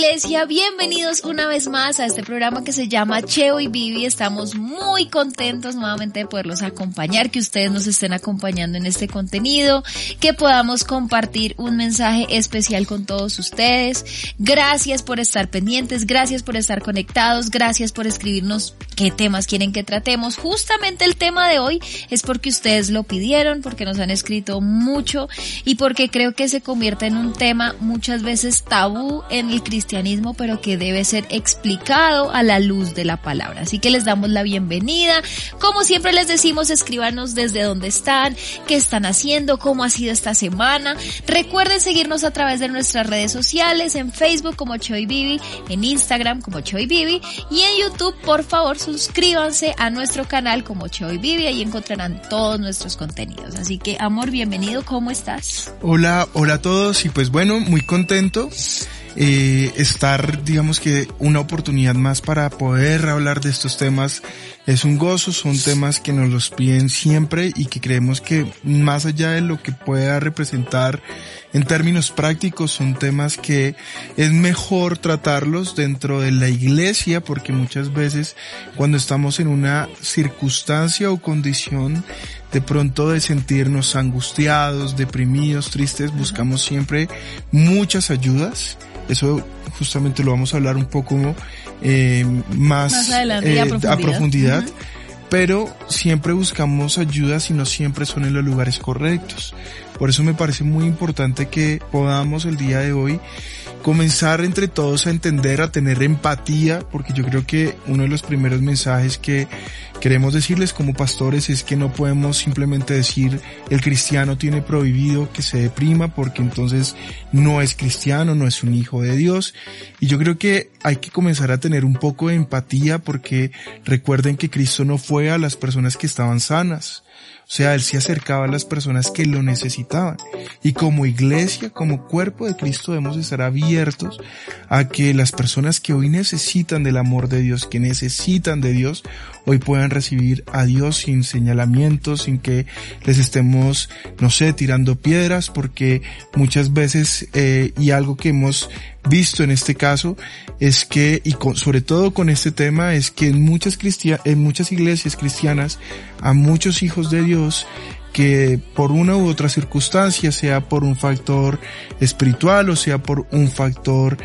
Iglesia, bienvenidos una vez más a este programa que se llama Cheo y Vivi. Estamos muy contentos nuevamente de poderlos acompañar, que ustedes nos estén acompañando en este contenido, que podamos compartir un mensaje especial con todos ustedes. Gracias por estar pendientes, gracias por estar conectados, gracias por escribirnos qué temas quieren que tratemos. Justamente el tema de hoy es porque ustedes lo pidieron, porque nos han escrito mucho y porque creo que se convierte en un tema muchas veces tabú en el cristianismo, pero que debe ser explicado a la luz de la palabra. Así que les damos la bienvenida. Como siempre les decimos, escríbanos desde dónde están, qué están haciendo, cómo ha sido esta semana. Recuerden seguirnos a través de nuestras redes sociales, en Facebook como Choi Bibi, en Instagram como Choi Bibi y en YouTube, por favor, suscríbanse a nuestro canal como Choi Bibi, ahí encontrarán todos nuestros contenidos. Así que, amor, bienvenido, ¿cómo estás? Hola, hola a todos y pues bueno, muy contento eh, estar, digamos que una oportunidad más para poder hablar de estos temas es un gozo, son temas que nos los piden siempre y que creemos que más allá de lo que pueda representar en términos prácticos, son temas que es mejor tratarlos dentro de la iglesia porque muchas veces cuando estamos en una circunstancia o condición de pronto de sentirnos angustiados, deprimidos, tristes, buscamos siempre muchas ayudas. Eso justamente lo vamos a hablar un poco eh, más, eh, a profundidad. Pero siempre buscamos ayudas y no siempre son en los lugares correctos. Por eso me parece muy importante que podamos el día de hoy comenzar entre todos a entender, a tener empatía, porque yo creo que uno de los primeros mensajes que queremos decirles como pastores es que no podemos simplemente decir el cristiano tiene prohibido que se deprima porque entonces no es cristiano, no es un hijo de Dios. Y yo creo que hay que comenzar a tener un poco de empatía porque recuerden que Cristo no fue a las personas que estaban sanas. O sea, Él se acercaba a las personas que lo necesitaban. Y como iglesia, como cuerpo de Cristo, debemos estar abiertos a que las personas que hoy necesitan del amor de Dios, que necesitan de Dios, hoy puedan recibir a Dios sin señalamientos, sin que les estemos, no sé, tirando piedras, porque muchas veces, eh, y algo que hemos visto en este caso, es que, y sobre todo con este tema, es que en muchas, en muchas iglesias cristianas, a muchos hijos de Dios, que por una u otra circunstancia, sea por un factor espiritual o sea por un factor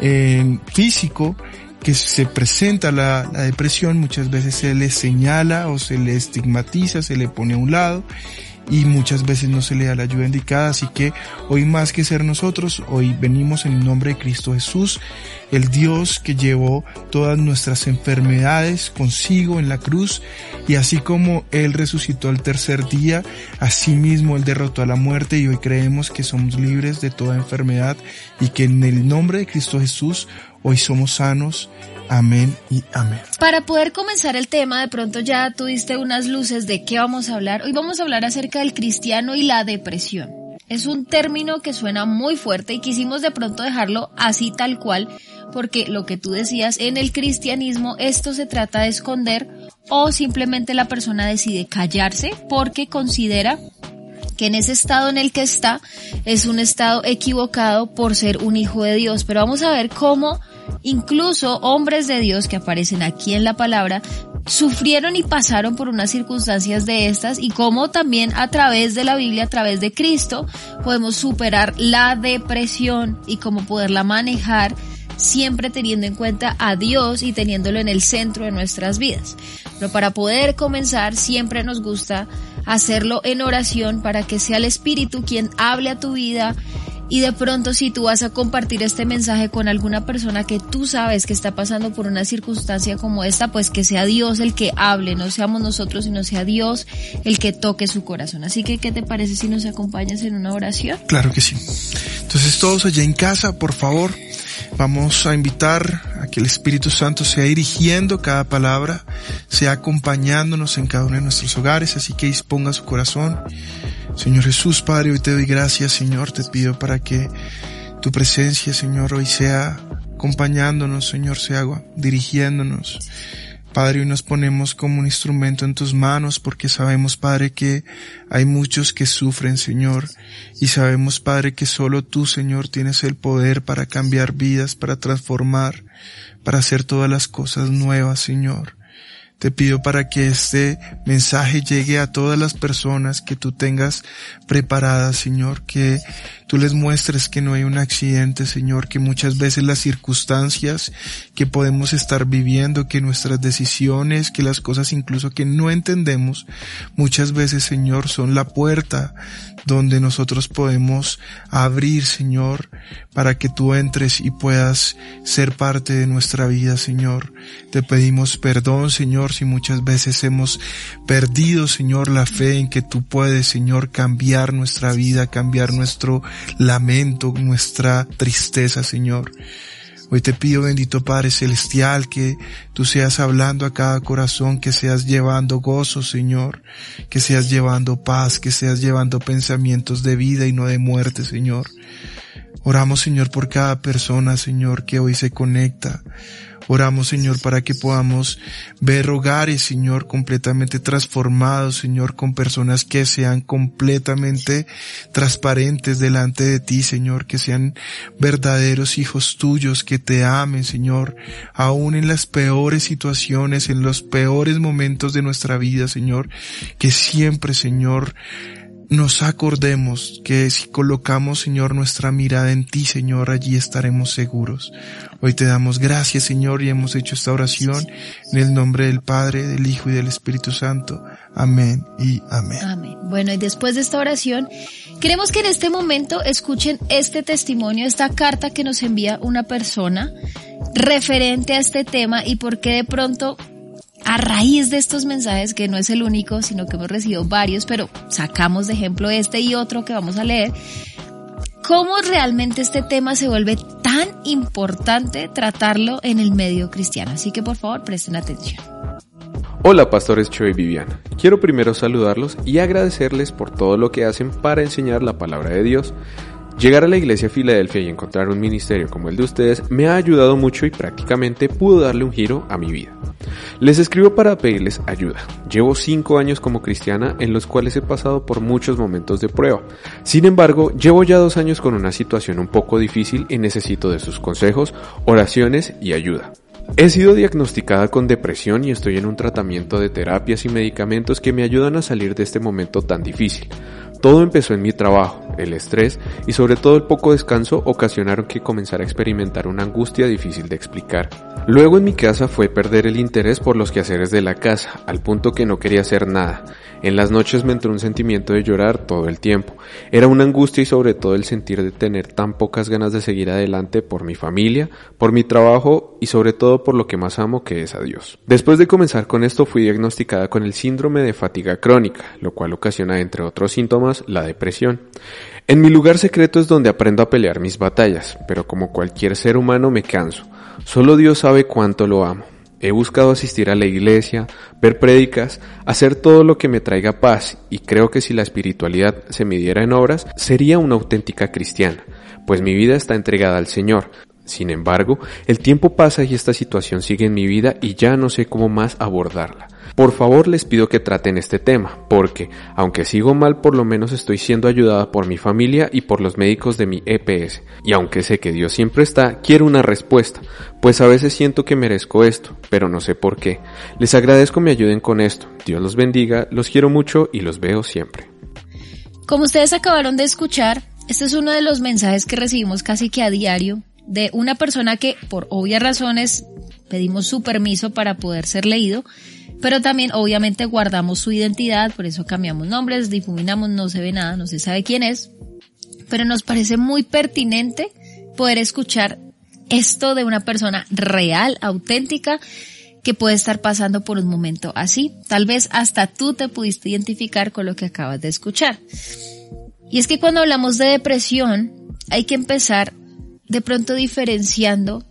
eh, físico, que se presenta la, depresión, muchas veces se le señala o se le estigmatiza, se le pone a un lado y muchas veces no se le da la ayuda indicada. Así que hoy más que ser nosotros, hoy venimos en el nombre de Cristo Jesús, el Dios que llevó todas nuestras enfermedades consigo en la cruz y así como Él resucitó al tercer día, así mismo Él derrotó a la muerte y hoy creemos que somos libres de toda enfermedad y que en el nombre de Cristo Jesús hoy somos sanos. Amén y amén. Para poder comenzar el tema, de pronto ya tuviste unas luces de qué vamos a hablar. Hoy vamos a hablar acerca del cristiano y la depresión. Es un término que suena muy fuerte y quisimos de pronto dejarlo así tal cual, porque lo que tú decías, en el cristianismo esto se trata de esconder o simplemente la persona decide callarse porque considera que en ese estado en el que está es un estado equivocado por ser un hijo de Dios. Pero vamos a ver cómo incluso hombres de Dios que aparecen aquí en la palabra sufrieron y pasaron por unas circunstancias de estas y cómo también a través de la Biblia, a través de Cristo, podemos superar la depresión y cómo poderla manejar siempre teniendo en cuenta a Dios y teniéndolo en el centro de nuestras vidas. Pero para poder comenzar siempre nos gusta hacerlo en oración para que sea el Espíritu quien hable a tu vida y de pronto si tú vas a compartir este mensaje con alguna persona que tú sabes que está pasando por una circunstancia como esta, pues que sea Dios el que hable, no seamos nosotros, sino sea Dios el que toque su corazón. Así que, ¿qué te parece si nos acompañas en una oración? Claro que sí. Entonces todos allá en casa, por favor, vamos a invitar a que el Espíritu Santo sea dirigiendo cada palabra, sea acompañándonos en cada uno de nuestros hogares, así que disponga su corazón. Señor Jesús, Padre, hoy te doy gracias, Señor, te pido para que tu presencia, Señor, hoy sea acompañándonos, Señor, sea dirigiéndonos. Padre, hoy nos ponemos como un instrumento en tus manos porque sabemos, Padre, que hay muchos que sufren, Señor, y sabemos, Padre, que solo tú, Señor, tienes el poder para cambiar vidas, para transformar, para hacer todas las cosas nuevas, Señor. Te pido para que este mensaje llegue a todas las personas que tú tengas preparadas, Señor, que tú les muestres que no hay un accidente, Señor, que muchas veces las circunstancias que podemos estar viviendo, que nuestras decisiones, que las cosas incluso que no entendemos, muchas veces, Señor, son la puerta donde nosotros podemos abrir, Señor, para que tú entres y puedas ser parte de nuestra vida, Señor. Te pedimos perdón, Señor, si muchas veces hemos perdido, Señor, la fe en que tú puedes, Señor, cambiar nuestra vida, cambiar nuestro lamento, nuestra tristeza, Señor. Hoy te pido, bendito Padre Celestial, que tú seas hablando a cada corazón, que seas llevando gozo, Señor, que seas llevando paz, que seas llevando pensamientos de vida y no de muerte, Señor. Oramos, Señor, por cada persona, Señor, que hoy se conecta. Oramos, Señor, para que podamos ver hogares, Señor, completamente transformados, Señor, con personas que sean completamente transparentes delante de ti, Señor, que sean verdaderos hijos tuyos, que te amen, Señor, aún en las peores situaciones, en los peores momentos de nuestra vida, Señor, que siempre, Señor, nos acordemos que si colocamos, Señor, nuestra mirada en ti, Señor, allí estaremos seguros. Hoy te damos gracias, Señor, y hemos hecho esta oración en el nombre del Padre, del Hijo y del Espíritu Santo. Amén y amén. Amén. Bueno, y después de esta oración, queremos que en este momento escuchen este testimonio, esta carta que nos envía una persona referente a este tema y por qué de pronto a raíz de estos mensajes, que no es el único, sino que hemos recibido varios, pero sacamos de ejemplo este y otro que vamos a leer, cómo realmente este tema se vuelve tan importante tratarlo en el medio cristiano. Así que por favor presten atención. Hola pastores Cho y Viviana. Quiero primero saludarlos y agradecerles por todo lo que hacen para enseñar la palabra de Dios. Llegar a la iglesia Filadelfia y encontrar un ministerio como el de ustedes me ha ayudado mucho y prácticamente pudo darle un giro a mi vida. Les escribo para pedirles ayuda. Llevo cinco años como cristiana en los cuales he pasado por muchos momentos de prueba. Sin embargo, llevo ya dos años con una situación un poco difícil y necesito de sus consejos, oraciones y ayuda. He sido diagnosticada con depresión y estoy en un tratamiento de terapias y medicamentos que me ayudan a salir de este momento tan difícil. Todo empezó en mi trabajo, el estrés y sobre todo el poco descanso ocasionaron que comenzara a experimentar una angustia difícil de explicar. Luego en mi casa fue perder el interés por los quehaceres de la casa, al punto que no quería hacer nada. En las noches me entró un sentimiento de llorar todo el tiempo. Era una angustia y sobre todo el sentir de tener tan pocas ganas de seguir adelante por mi familia, por mi trabajo y sobre todo por lo que más amo que es a Dios. Después de comenzar con esto fui diagnosticada con el síndrome de fatiga crónica, lo cual ocasiona entre otros síntomas la depresión. En mi lugar secreto es donde aprendo a pelear mis batallas, pero como cualquier ser humano me canso. Solo Dios sabe cuánto lo amo. He buscado asistir a la iglesia, ver prédicas, hacer todo lo que me traiga paz y creo que si la espiritualidad se midiera en obras, sería una auténtica cristiana, pues mi vida está entregada al Señor. Sin embargo, el tiempo pasa y esta situación sigue en mi vida y ya no sé cómo más abordarla. Por favor les pido que traten este tema, porque, aunque sigo mal, por lo menos estoy siendo ayudada por mi familia y por los médicos de mi EPS. Y aunque sé que Dios siempre está, quiero una respuesta, pues a veces siento que merezco esto, pero no sé por qué. Les agradezco me ayuden con esto. Dios los bendiga, los quiero mucho y los veo siempre. Como ustedes acabaron de escuchar, este es uno de los mensajes que recibimos casi que a diario de una persona que por obvias razones pedimos su permiso para poder ser leído, pero también obviamente guardamos su identidad, por eso cambiamos nombres, difuminamos, no se ve nada, no se sabe quién es, pero nos parece muy pertinente poder escuchar esto de una persona real, auténtica, que puede estar pasando por un momento así. Tal vez hasta tú te pudiste identificar con lo que acabas de escuchar. Y es que cuando hablamos de depresión, hay que empezar de pronto diferenciando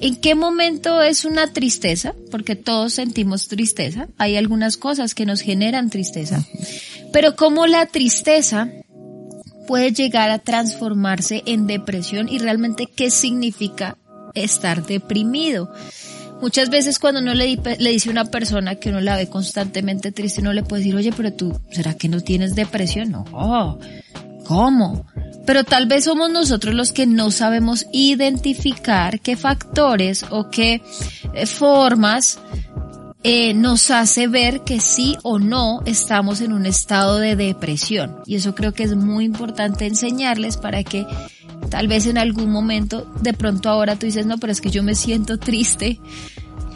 en qué momento es una tristeza, porque todos sentimos tristeza, hay algunas cosas que nos generan tristeza, pero cómo la tristeza puede llegar a transformarse en depresión y realmente qué significa estar deprimido. Muchas veces cuando uno le, dice a una persona que uno la ve constantemente triste, uno le puede decir, oye, pero tú, ¿será que no tienes depresión? No. ¿Cómo? Pero tal vez somos nosotros los que no sabemos identificar qué factores o qué eh, formas eh, nos hace ver que sí o no estamos en un estado de depresión. Y eso creo que es muy importante enseñarles para que tal vez en algún momento, de pronto ahora tú dices, no, pero es que yo me siento triste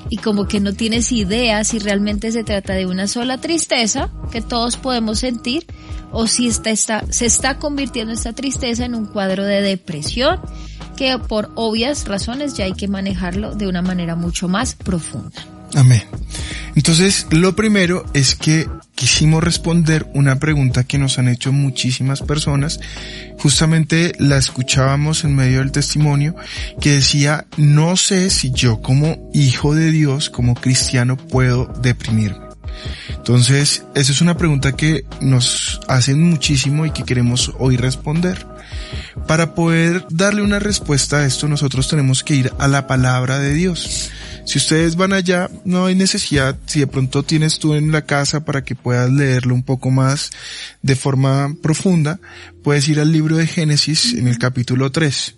y como que no tienes idea si realmente se trata de una sola tristeza que todos podemos sentir o si está, está, se está convirtiendo esta tristeza en un cuadro de depresión que por obvias razones ya hay que manejarlo de una manera mucho más profunda. Amén. Entonces, lo primero es que quisimos responder una pregunta que nos han hecho muchísimas personas. Justamente la escuchábamos en medio del testimonio que decía, no sé si yo como hijo de Dios, como cristiano, puedo deprimirme. Entonces, esa es una pregunta que nos hacen muchísimo y que queremos hoy responder. Para poder darle una respuesta a esto, nosotros tenemos que ir a la palabra de Dios. Si ustedes van allá, no hay necesidad, si de pronto tienes tú en la casa para que puedas leerlo un poco más de forma profunda, puedes ir al libro de Génesis en el capítulo 3.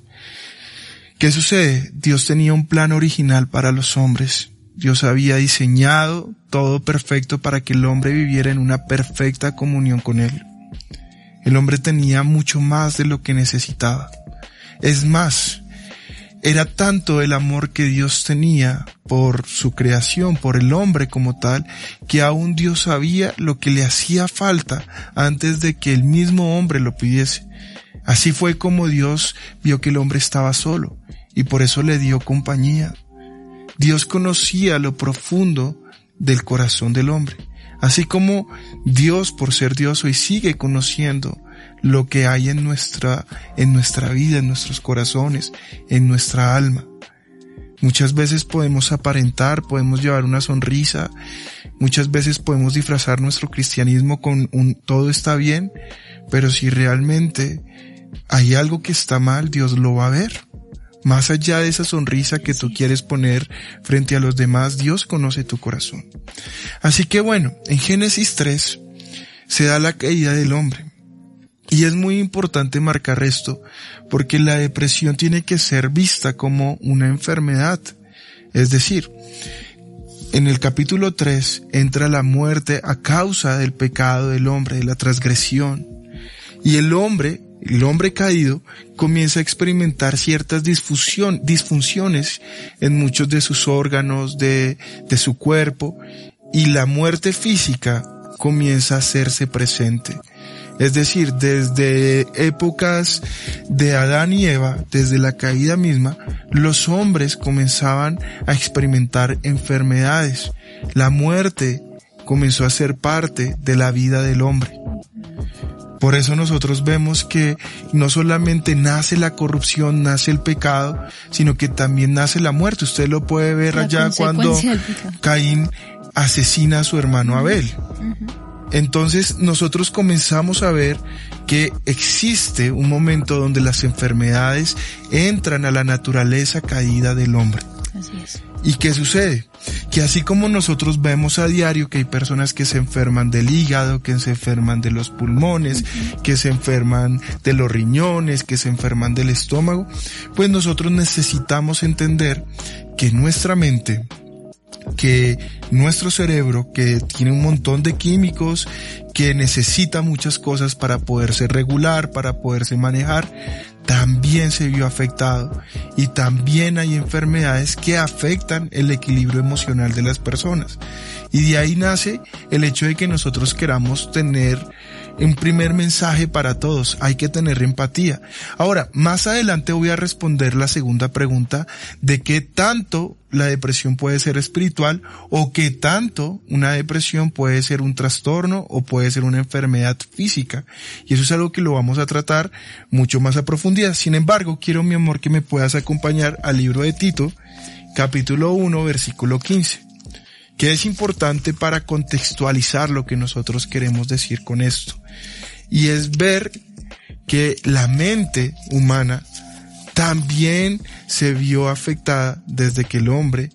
¿Qué sucede? Dios tenía un plan original para los hombres. Dios había diseñado todo perfecto para que el hombre viviera en una perfecta comunión con Él. El hombre tenía mucho más de lo que necesitaba. Es más, era tanto el amor que Dios tenía por su creación, por el hombre como tal, que aún Dios sabía lo que le hacía falta antes de que el mismo hombre lo pidiese. Así fue como Dios vio que el hombre estaba solo y por eso le dio compañía. Dios conocía lo profundo del corazón del hombre, así como Dios por ser Dios hoy sigue conociendo lo que hay en nuestra, en nuestra vida, en nuestros corazones, en nuestra alma. Muchas veces podemos aparentar, podemos llevar una sonrisa, muchas veces podemos disfrazar nuestro cristianismo con un todo está bien, pero si realmente hay algo que está mal, Dios lo va a ver. Más allá de esa sonrisa que tú quieres poner frente a los demás, Dios conoce tu corazón. Así que bueno, en Génesis 3 se da la caída del hombre. Y es muy importante marcar esto porque la depresión tiene que ser vista como una enfermedad. Es decir, en el capítulo 3 entra la muerte a causa del pecado del hombre, de la transgresión. Y el hombre, el hombre caído, comienza a experimentar ciertas disfunciones en muchos de sus órganos, de, de su cuerpo, y la muerte física comienza a hacerse presente. Es decir, desde épocas de Adán y Eva, desde la caída misma, los hombres comenzaban a experimentar enfermedades. La muerte comenzó a ser parte de la vida del hombre. Por eso nosotros vemos que no solamente nace la corrupción, nace el pecado, sino que también nace la muerte. Usted lo puede ver allá cuando Caín asesina a su hermano Abel. Entonces nosotros comenzamos a ver que existe un momento donde las enfermedades entran a la naturaleza caída del hombre. Así es. ¿Y qué sucede? Que así como nosotros vemos a diario que hay personas que se enferman del hígado, que se enferman de los pulmones, que se enferman de los riñones, que se enferman del estómago, pues nosotros necesitamos entender que nuestra mente que nuestro cerebro, que tiene un montón de químicos, que necesita muchas cosas para poderse regular, para poderse manejar, también se vio afectado. Y también hay enfermedades que afectan el equilibrio emocional de las personas. Y de ahí nace el hecho de que nosotros queramos tener un primer mensaje para todos, hay que tener empatía. Ahora, más adelante voy a responder la segunda pregunta de qué tanto la depresión puede ser espiritual o qué tanto una depresión puede ser un trastorno o puede ser una enfermedad física. Y eso es algo que lo vamos a tratar mucho más a profundidad. Sin embargo, quiero mi amor que me puedas acompañar al libro de Tito, capítulo 1, versículo 15 que es importante para contextualizar lo que nosotros queremos decir con esto. Y es ver que la mente humana también se vio afectada desde que el hombre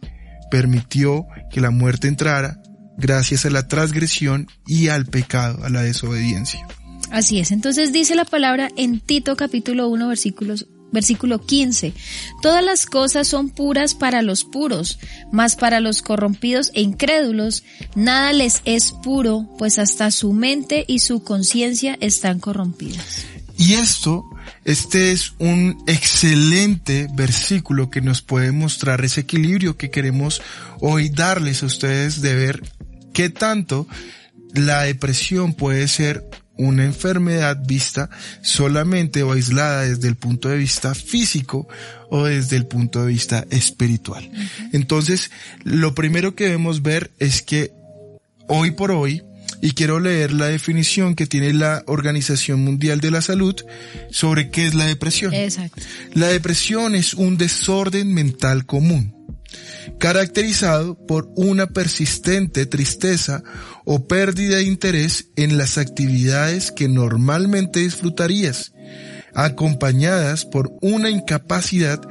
permitió que la muerte entrara gracias a la transgresión y al pecado, a la desobediencia. Así es, entonces dice la palabra en Tito capítulo 1 versículos Versículo 15. Todas las cosas son puras para los puros, mas para los corrompidos e incrédulos nada les es puro, pues hasta su mente y su conciencia están corrompidas. Y esto, este es un excelente versículo que nos puede mostrar ese equilibrio que queremos hoy darles a ustedes de ver qué tanto la depresión puede ser una enfermedad vista solamente o aislada desde el punto de vista físico o desde el punto de vista espiritual. Entonces, lo primero que debemos ver es que hoy por hoy, y quiero leer la definición que tiene la Organización Mundial de la Salud sobre qué es la depresión. Exacto. La depresión es un desorden mental común caracterizado por una persistente tristeza o pérdida de interés en las actividades que normalmente disfrutarías, acompañadas por una incapacidad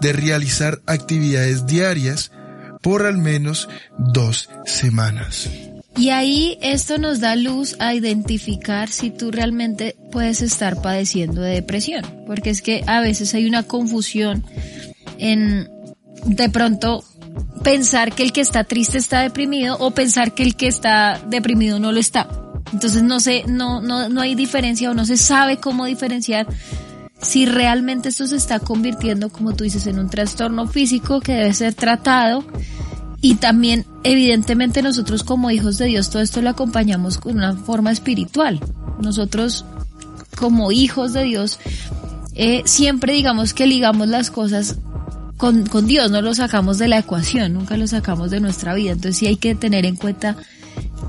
de realizar actividades diarias por al menos dos semanas. Y ahí esto nos da luz a identificar si tú realmente puedes estar padeciendo de depresión, porque es que a veces hay una confusión en de pronto pensar que el que está triste está deprimido o pensar que el que está deprimido no lo está. Entonces no sé, no, no, no hay diferencia o no se sabe cómo diferenciar si realmente esto se está convirtiendo, como tú dices, en un trastorno físico que debe ser tratado y también evidentemente nosotros como hijos de Dios todo esto lo acompañamos con una forma espiritual. Nosotros como hijos de Dios eh, siempre digamos que ligamos las cosas con, con Dios, no lo sacamos de la ecuación, nunca lo sacamos de nuestra vida. Entonces sí hay que tener en cuenta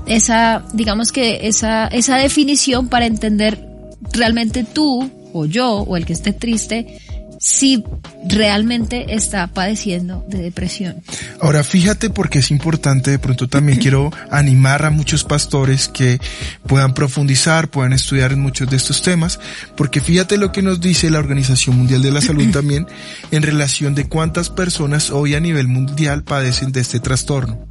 esa, digamos que esa, esa definición para entender realmente tú o yo o el que esté triste si realmente está padeciendo de depresión. Ahora fíjate porque es importante, de pronto también quiero animar a muchos pastores que puedan profundizar, puedan estudiar en muchos de estos temas, porque fíjate lo que nos dice la Organización Mundial de la Salud también en relación de cuántas personas hoy a nivel mundial padecen de este trastorno.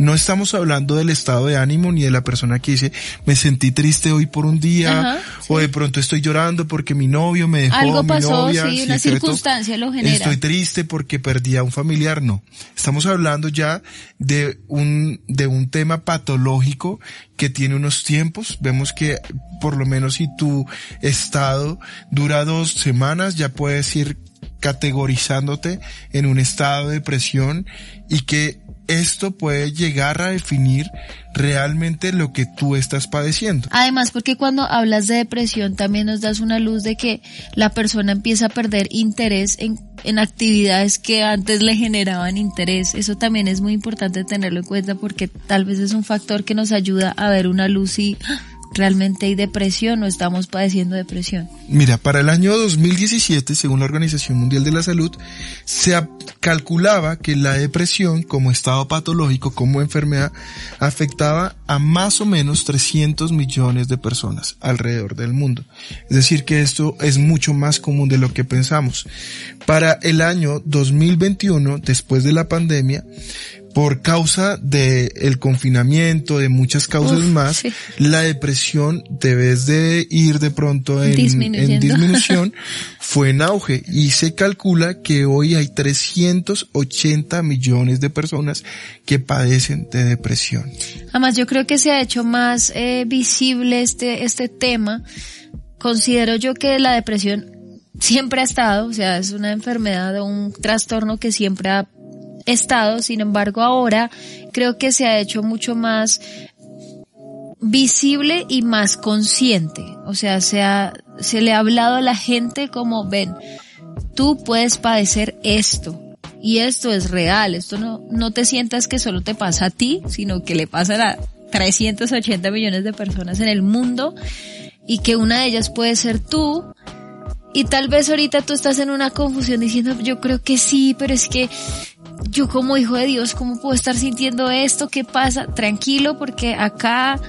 No estamos hablando del estado de ánimo ni de la persona que dice, me sentí triste hoy por un día, o de pronto estoy llorando porque mi novio me dejó, Algo mi pasó, novia, sí, una circunstancia lo genera. Estoy triste porque perdí a un familiar, no. Estamos hablando ya de un, de un tema patológico que tiene unos tiempos. Vemos que por lo menos si tu estado dura dos semanas, ya puedes ir categorizándote en un estado de depresión y que esto puede llegar a definir realmente lo que tú estás padeciendo. Además, porque cuando hablas de depresión también nos das una luz de que la persona empieza a perder interés en, en actividades que antes le generaban interés. Eso también es muy importante tenerlo en cuenta porque tal vez es un factor que nos ayuda a ver una luz y. realmente hay depresión o estamos padeciendo depresión. Mira, para el año 2017, según la Organización Mundial de la Salud, se calculaba que la depresión como estado patológico, como enfermedad, afectaba a más o menos 300 millones de personas alrededor del mundo. Es decir, que esto es mucho más común de lo que pensamos. Para el año 2021, después de la pandemia, por causa de el confinamiento, de muchas causas Uf, más, sí. la depresión, debes de ir de pronto en disminución, fue en auge y se calcula que hoy hay 380 millones de personas que padecen de depresión. Además, yo creo que se ha hecho más eh, visible este, este tema. Considero yo que la depresión siempre ha estado, o sea, es una enfermedad o un trastorno que siempre ha estado, sin embargo ahora creo que se ha hecho mucho más visible y más consciente. O sea, se, ha, se le ha hablado a la gente como, ven, tú puedes padecer esto. Y esto es real, esto no, no te sientas que solo te pasa a ti, sino que le pasa a 380 millones de personas en el mundo y que una de ellas puede ser tú. Y tal vez ahorita tú estás en una confusión diciendo, yo creo que sí, pero es que yo como hijo de Dios, ¿cómo puedo estar sintiendo esto? ¿Qué pasa? Tranquilo, porque acá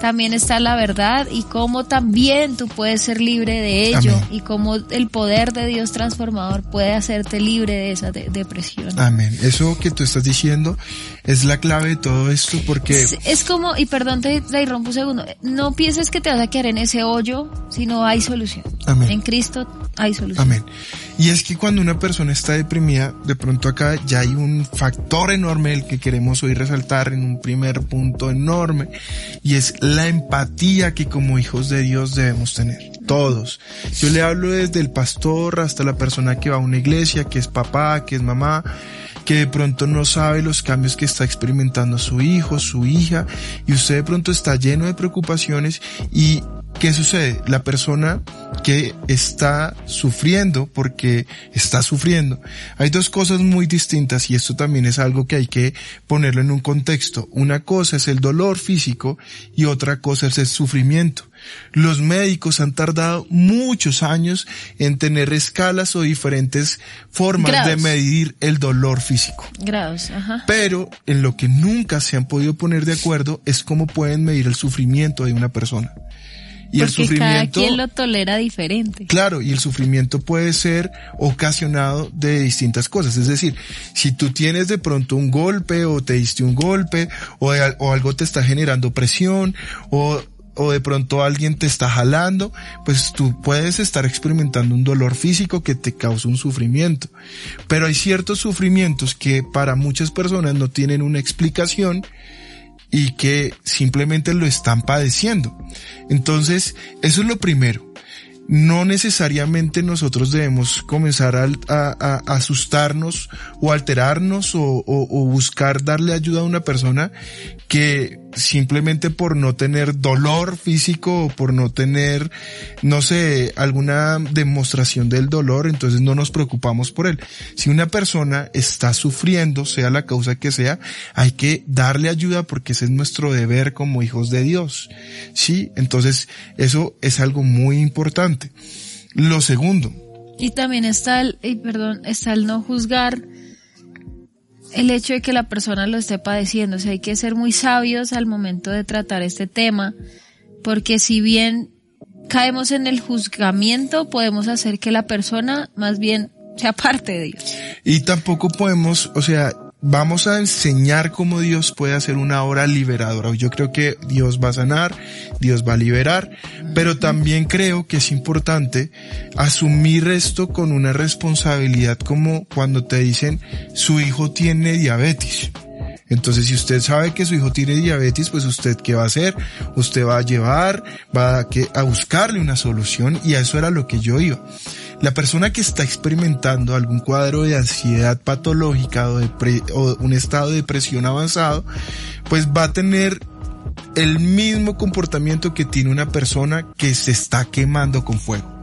también está la verdad y cómo también tú puedes ser libre de ello y cómo el poder de Dios transformador puede hacerte libre de esa depresión. Amén. Eso que tú estás diciendo es la clave de todo esto porque... Es, como, y perdón te, te irrumpo un segundo, no pienses que te vas a quedar en ese hoyo, sino hay solución. Amén. En Cristo hay solución. Amén. Y es que cuando una persona está deprimida, de pronto acá ya hay un factor enorme el que queremos hoy resaltar en un primer punto enorme y es la empatía que como hijos de Dios debemos tener. Todos. Yo le hablo desde el pastor hasta la persona que va a una iglesia, que es papá, que es mamá, que de pronto no sabe los cambios que está experimentando su hijo, su hija, y usted de pronto está lleno de preocupaciones y ¿qué sucede? La persona que está sufriendo porque está sufriendo. Hay dos cosas muy distintas y esto también es algo que hay que ponerlo en un contexto. Una cosa es el dolor físico y otra cosa es el sufrimiento. Los médicos han tardado muchos años en tener escalas o diferentes formas de medir el dolor físico. Grados, ajá. Pero en lo que nunca se han podido poner de acuerdo es cómo pueden medir el sufrimiento de una persona. Y el sufrimiento. Cada quien lo tolera diferente. Claro, y el sufrimiento puede ser ocasionado de distintas cosas. Es decir, si tú tienes de pronto un golpe o te diste un golpe o, o algo te está generando presión o o de pronto alguien te está jalando, pues tú puedes estar experimentando un dolor físico que te causa un sufrimiento. Pero hay ciertos sufrimientos que para muchas personas no tienen una explicación y que simplemente lo están padeciendo. Entonces, eso es lo primero no necesariamente nosotros debemos comenzar a, asustarnos o alterarnos o, buscar darle ayuda a una persona que simplemente por no tener dolor físico o por no tener, no sé, alguna demostración del dolor, entonces no nos preocupamos por él. Si una persona está sufriendo, sea la causa que sea, hay que darle ayuda porque ese es nuestro deber como hijos de Dios. Sí, entonces eso es algo muy importante. Lo segundo. Y también está el, perdón, está el no juzgar el hecho de que la persona lo esté padeciendo. O sea, hay que ser muy sabios al momento de tratar este tema, porque si bien caemos en el juzgamiento, podemos hacer que la persona más bien sea parte de Dios. Y tampoco podemos, o sea, vamos a enseñar cómo Dios puede hacer una obra liberadora. Yo creo que Dios va a sanar, Dios va a liberar, pero también creo que es importante asumir esto con una responsabilidad como cuando te dicen su hijo tiene diabetes. Entonces, si usted sabe que su hijo tiene diabetes, pues usted qué va a hacer? Usted va a llevar, va a, a buscarle una solución y a eso era lo que yo iba. La persona que está experimentando algún cuadro de ansiedad patológica o, de o un estado de depresión avanzado, pues va a tener el mismo comportamiento que tiene una persona que se está quemando con fuego.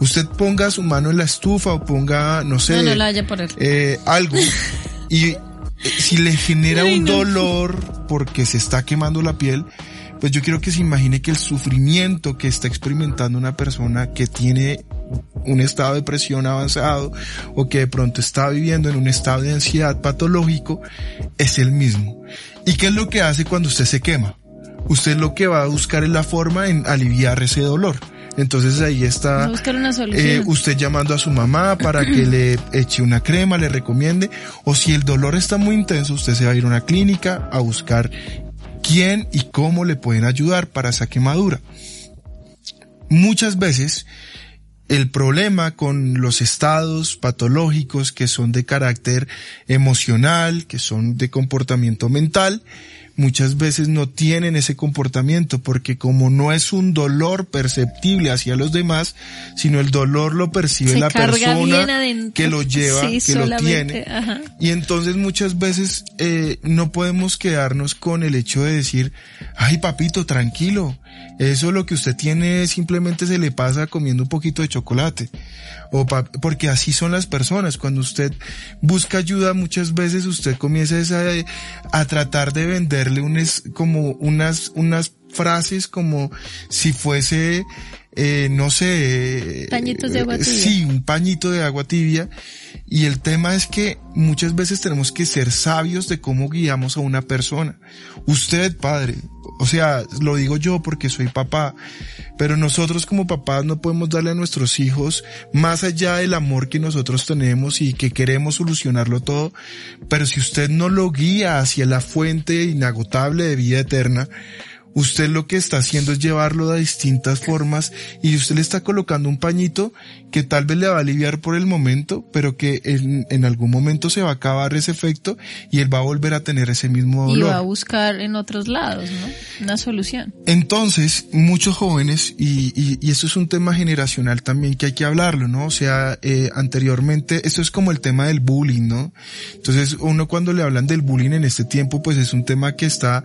Usted ponga su mano en la estufa o ponga, no sé, eh, algo y eh, si le genera un dolor porque se está quemando la piel, pues yo quiero que se imagine que el sufrimiento que está experimentando una persona que tiene un estado de depresión avanzado o que de pronto está viviendo en un estado de ansiedad patológico es el mismo. ¿Y qué es lo que hace cuando usted se quema? Usted lo que va a buscar es la forma en aliviar ese dolor. Entonces ahí está eh, usted llamando a su mamá para que le eche una crema, le recomiende, o si el dolor está muy intenso, usted se va a ir a una clínica a buscar quién y cómo le pueden ayudar para esa quemadura. Muchas veces el problema con los estados patológicos que son de carácter emocional, que son de comportamiento mental, muchas veces no tienen ese comportamiento porque como no es un dolor perceptible hacia los demás, sino el dolor lo percibe Se la persona que lo lleva, Sí, que lo tiene. ajá. Y entonces muchas veces eh, no podemos quedarnos con el hecho de decir, ay papito, tranquilo, eso lo que usted tiene simplemente se le pasa comiendo un poquito de chocolate. O porque así son las personas. Cuando usted busca ayuda, muchas veces usted comienza a tratar de venderle unas, como unas, unas frases como si fuese, eh, no sé. eh, Pañitos de agua tibia. Sí, un pañito de agua tibia. Y el tema es que muchas veces tenemos que ser sabios de cómo guiamos a una persona. Usted, padre, o sea, lo digo yo porque soy papá, pero nosotros como papás no podemos darle a nuestros hijos más allá del amor que nosotros tenemos y que queremos solucionarlo todo, pero si usted no lo guía hacia la fuente inagotable de vida eterna, usted lo que está haciendo es llevarlo de distintas formas y usted le está colocando un pañito que tal vez le va a aliviar por el momento, pero que en, en algún momento se va a acabar ese efecto y él va a volver a tener ese mismo Y dolor. va a buscar en otros lados, ¿no? Una solución. Entonces, muchos jóvenes, y, y, y esto es un tema generacional también que hay que hablarlo, ¿no? O sea, eh, anteriormente, esto es como el tema del bullying, ¿no? Entonces, uno cuando le hablan del bullying en este tiempo, pues es un tema que está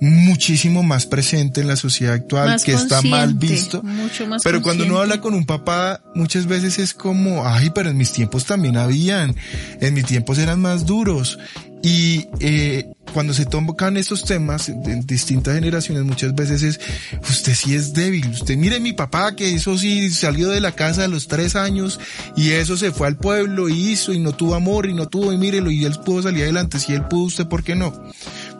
muchísimo más presente en la sociedad actual, Más que está mal visto. mucho más Pero cuando uno habla con un papá, muchas veces es como, ay, pero en mis tiempos también habían, en mis tiempos eran más duros. Y eh, cuando se tocan estos temas en distintas generaciones, muchas veces es, usted sí es débil. Usted mire mi papá que eso sí salió de la casa a los tres años y eso se fue al pueblo y hizo y no tuvo amor y no tuvo y mírelo y él pudo salir adelante. Si él pudo, usted por qué no.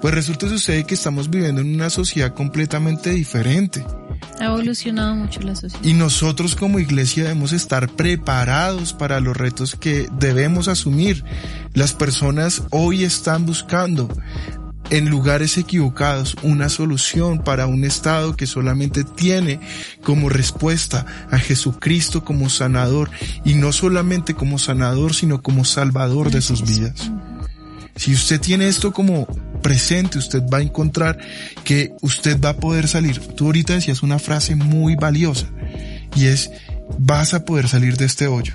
Pues resulta sucede que estamos viviendo en una sociedad completamente diferente. Ha evolucionado mucho la sociedad. Y nosotros como iglesia debemos estar preparados para los retos que debemos asumir. Las personas hoy están buscando en lugares equivocados una solución para un estado que solamente tiene como respuesta a Jesucristo como sanador y no solamente como sanador sino como salvador de sus vidas. Si usted tiene esto como presente, usted va a encontrar que usted va a poder salir. Tú ahorita decías una frase muy valiosa y es, vas a poder salir de este hoyo.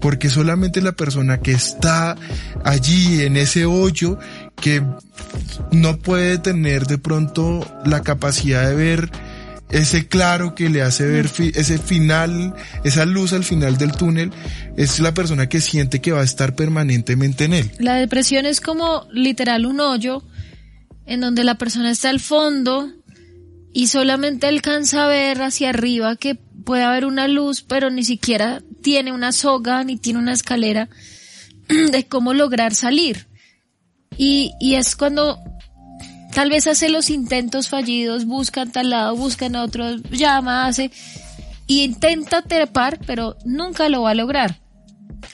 Porque solamente la persona que está allí en ese hoyo, que no puede tener de pronto la capacidad de ver ese claro que le hace ver fi- ese final, esa luz al final del túnel, es la persona que siente que va a estar permanentemente en él. La depresión es como literal un hoyo en donde la persona está al fondo y solamente alcanza a ver hacia arriba que puede haber una luz, pero ni siquiera tiene una soga ni tiene una escalera de cómo lograr salir. Y, y es cuando tal vez hace los intentos fallidos, buscan tal lado, buscan a otro, llama, hace, y intenta trepar, pero nunca lo va a lograr.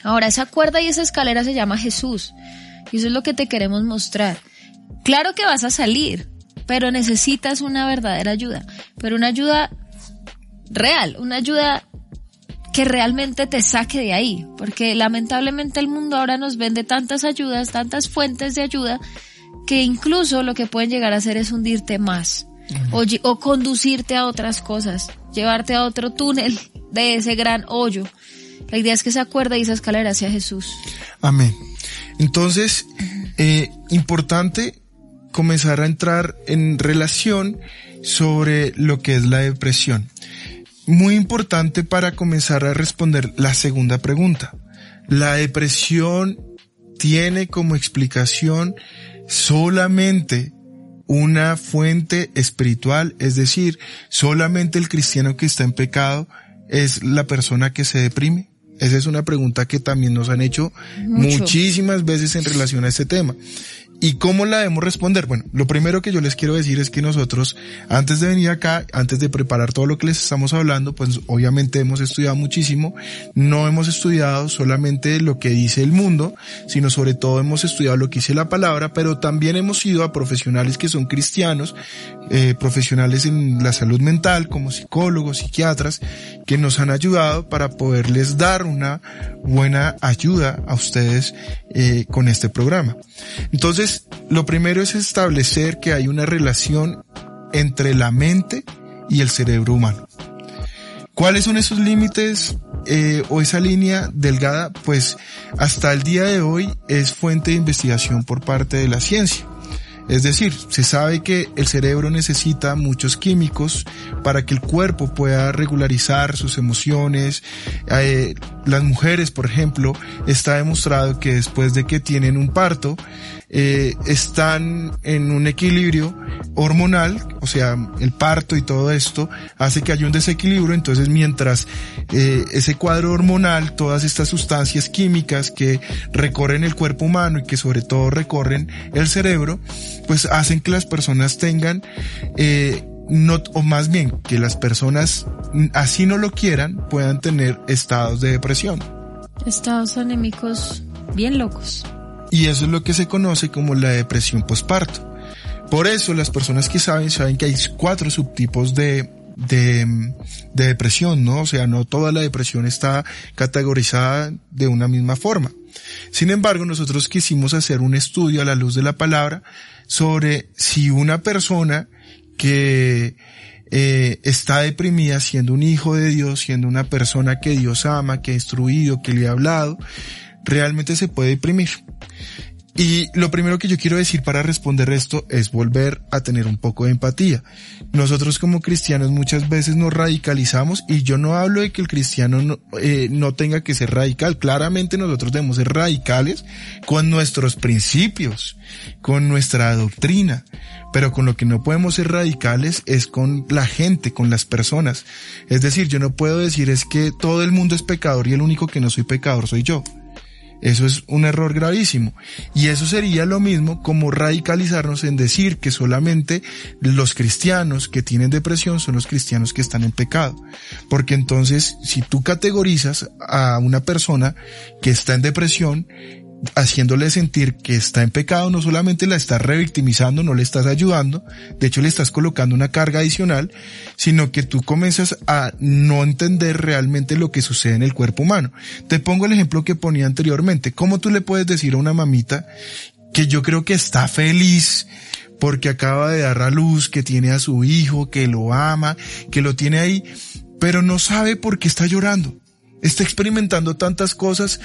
Ahora, esa cuerda y esa escalera se llama Jesús. Y eso es lo que te queremos mostrar. Claro que vas a salir, pero necesitas una verdadera ayuda. Pero una ayuda real, una ayuda que realmente te saque de ahí. Porque lamentablemente el mundo ahora nos vende tantas ayudas, tantas fuentes de ayuda, que incluso lo que pueden llegar a hacer es hundirte más. O, conducirte a otras cosas, llevarte a otro túnel de ese gran hoyo. La idea es que esa cuerda y esa escalera sea Jesús. Amén. Entonces, eh, importante comenzar a entrar en relación sobre lo que es la depresión. Muy importante para comenzar a responder la segunda pregunta. La depresión tiene como explicación solamente una fuente espiritual, es decir, solamente el cristiano que está en pecado es la persona que se deprime. Esa es una pregunta que también nos han hecho Mucho. muchísimas veces en relación a este tema. ¿Y cómo la debemos responder? Bueno, lo primero que yo les quiero decir es que nosotros, antes de venir acá, antes de preparar todo lo que les estamos hablando, pues obviamente hemos estudiado muchísimo. No hemos estudiado solamente lo que dice el mundo, sino sobre todo hemos estudiado lo que dice la palabra, pero también hemos ido a profesionales que son cristianos, eh, profesionales en la salud mental, como psicólogos, psiquiatras, que nos han ayudado para poderles dar una buena ayuda a ustedes eh, con este programa. Entonces, Entonces, lo primero es establecer que hay una relación entre la mente y el cerebro humano. ¿Cuáles son esos límites eh, o esa línea delgada? Pues hasta el día de hoy es fuente de investigación por parte de la ciencia. Es decir, se sabe que el cerebro necesita muchos químicos para que el cuerpo pueda regularizar sus emociones. Eh, las mujeres, por ejemplo, está demostrado que después de que tienen un parto, eh, están en un equilibrio hormonal, o sea, el parto y todo esto hace que haya un desequilibrio, entonces mientras eh, ese cuadro hormonal, todas estas sustancias químicas que recorren el cuerpo humano y que sobre todo recorren el cerebro, pues hacen que las personas tengan eh, no, o más bien que las personas, así no lo quieran, puedan tener estados de depresión. Estados anémicos bien locos. Y eso es lo que se conoce como la depresión postparto. Por eso las personas que saben, saben que hay cuatro subtipos de, de, de, depresión, ¿no? O sea, no toda la depresión está categorizada de una misma forma. Sin embargo, nosotros quisimos hacer un estudio a la luz de la palabra sobre si una persona que eh, está deprimida siendo un hijo de Dios, siendo una persona que Dios ama, que ha instruido, que le ha hablado, realmente se puede deprimir. Y lo primero que yo quiero decir para responder esto es volver a tener un poco de empatía. Nosotros como cristianos muchas veces nos radicalizamos y yo no hablo de que el cristiano no, eh, no tenga que ser radical. Claramente nosotros debemos ser radicales con nuestros principios, con nuestra doctrina. Pero con lo que no podemos ser radicales es con la gente, con las personas. Es decir, yo no puedo decir es que todo el mundo es pecador y el único que no soy pecador soy yo. Eso es un error gravísimo. Y eso sería lo mismo como radicalizarnos en decir que solamente los cristianos que tienen depresión son los cristianos que están en pecado. Porque entonces, si tú categorizas a una persona que está en depresión, haciéndole sentir que está en pecado, no solamente la estás revictimizando, no le estás ayudando, de hecho le estás colocando una carga adicional, sino que tú comienzas a no entender realmente lo que sucede en el cuerpo humano. Te pongo el ejemplo que ponía anteriormente. ¿Cómo tú le puedes decir a una mamita que yo creo que está feliz porque acaba de dar a luz, que tiene a su hijo, que lo ama, que lo tiene ahí, pero no sabe por qué está llorando? Está experimentando tantas cosas,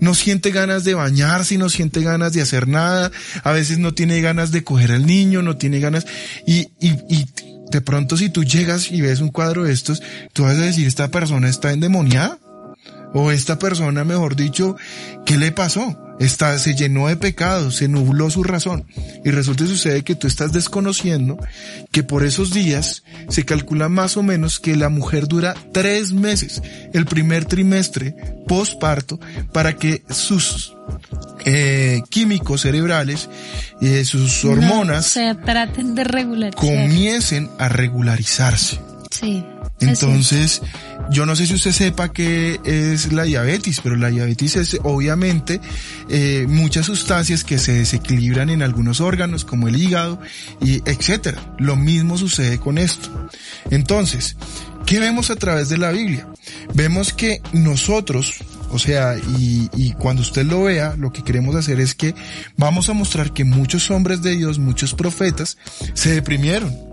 no siente ganas de bañarse, no siente ganas de hacer nada, a veces no tiene ganas de coger al niño, no tiene ganas, y, y, y de pronto si tú llegas y ves un cuadro de estos, tú vas a decir, esta persona está endemoniada, o esta persona, mejor dicho, ¿qué le pasó? Está, se llenó de pecado, se nubló su razón. Y resulta y sucede que tú estás desconociendo que por esos días se calcula más o menos que la mujer dura tres meses, el primer trimestre postparto, para que sus eh, químicos cerebrales, eh, sus hormonas, traten de comiencen a regularizarse. Sí. Entonces, yo no sé si usted sepa qué es la diabetes, pero la diabetes es obviamente eh, muchas sustancias que se desequilibran en algunos órganos, como el hígado, y etcétera. Lo mismo sucede con esto. Entonces, ¿qué vemos a través de la Biblia? Vemos que nosotros, o sea, y, y, cuando usted lo vea, lo que queremos hacer es que vamos a mostrar que muchos hombres de Dios, muchos profetas, se deprimieron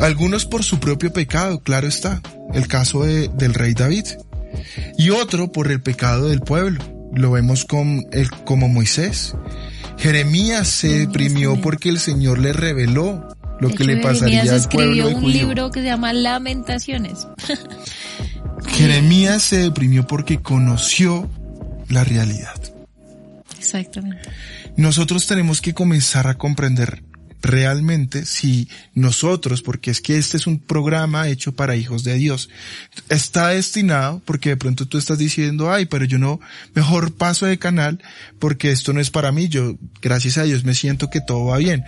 algunos por su propio pecado, claro está, el caso de, del rey David. Y otro por el pecado del pueblo, lo vemos con el, como Moisés. Jeremías se deprimió porque el Señor le reveló lo que le pasaría al pueblo de un libro que se llama Lamentaciones. Jeremías se deprimió porque conoció la realidad. Exactamente. Nosotros tenemos que comenzar a comprender realmente si nosotros, porque es que este es un programa hecho para hijos de Dios, está destinado, porque de pronto tú estás diciendo, ay, pero yo no, mejor paso de canal, porque esto no es para mí, yo, gracias a Dios me siento que todo va bien,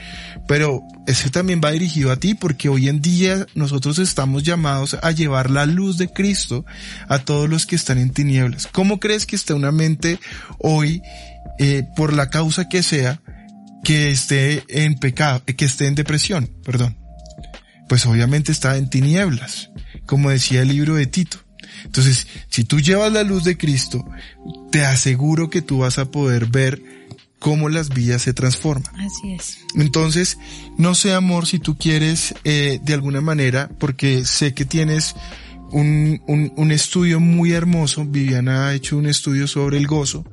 pero ese también va dirigido a ti, porque hoy en día nosotros estamos llamados a llevar la luz de Cristo a todos los que están en tinieblas. ¿Cómo crees que está una mente hoy, eh, por la causa que sea, que esté en pecado, que esté en depresión, perdón. Pues obviamente está en tinieblas, como decía el libro de Tito. Entonces, si tú llevas la luz de Cristo, te aseguro que tú vas a poder ver cómo las vidas se transforman. Así es. Entonces, no sé amor si tú quieres eh, de alguna manera, porque sé que tienes un, un, un estudio muy hermoso, Viviana ha hecho un estudio sobre el gozo,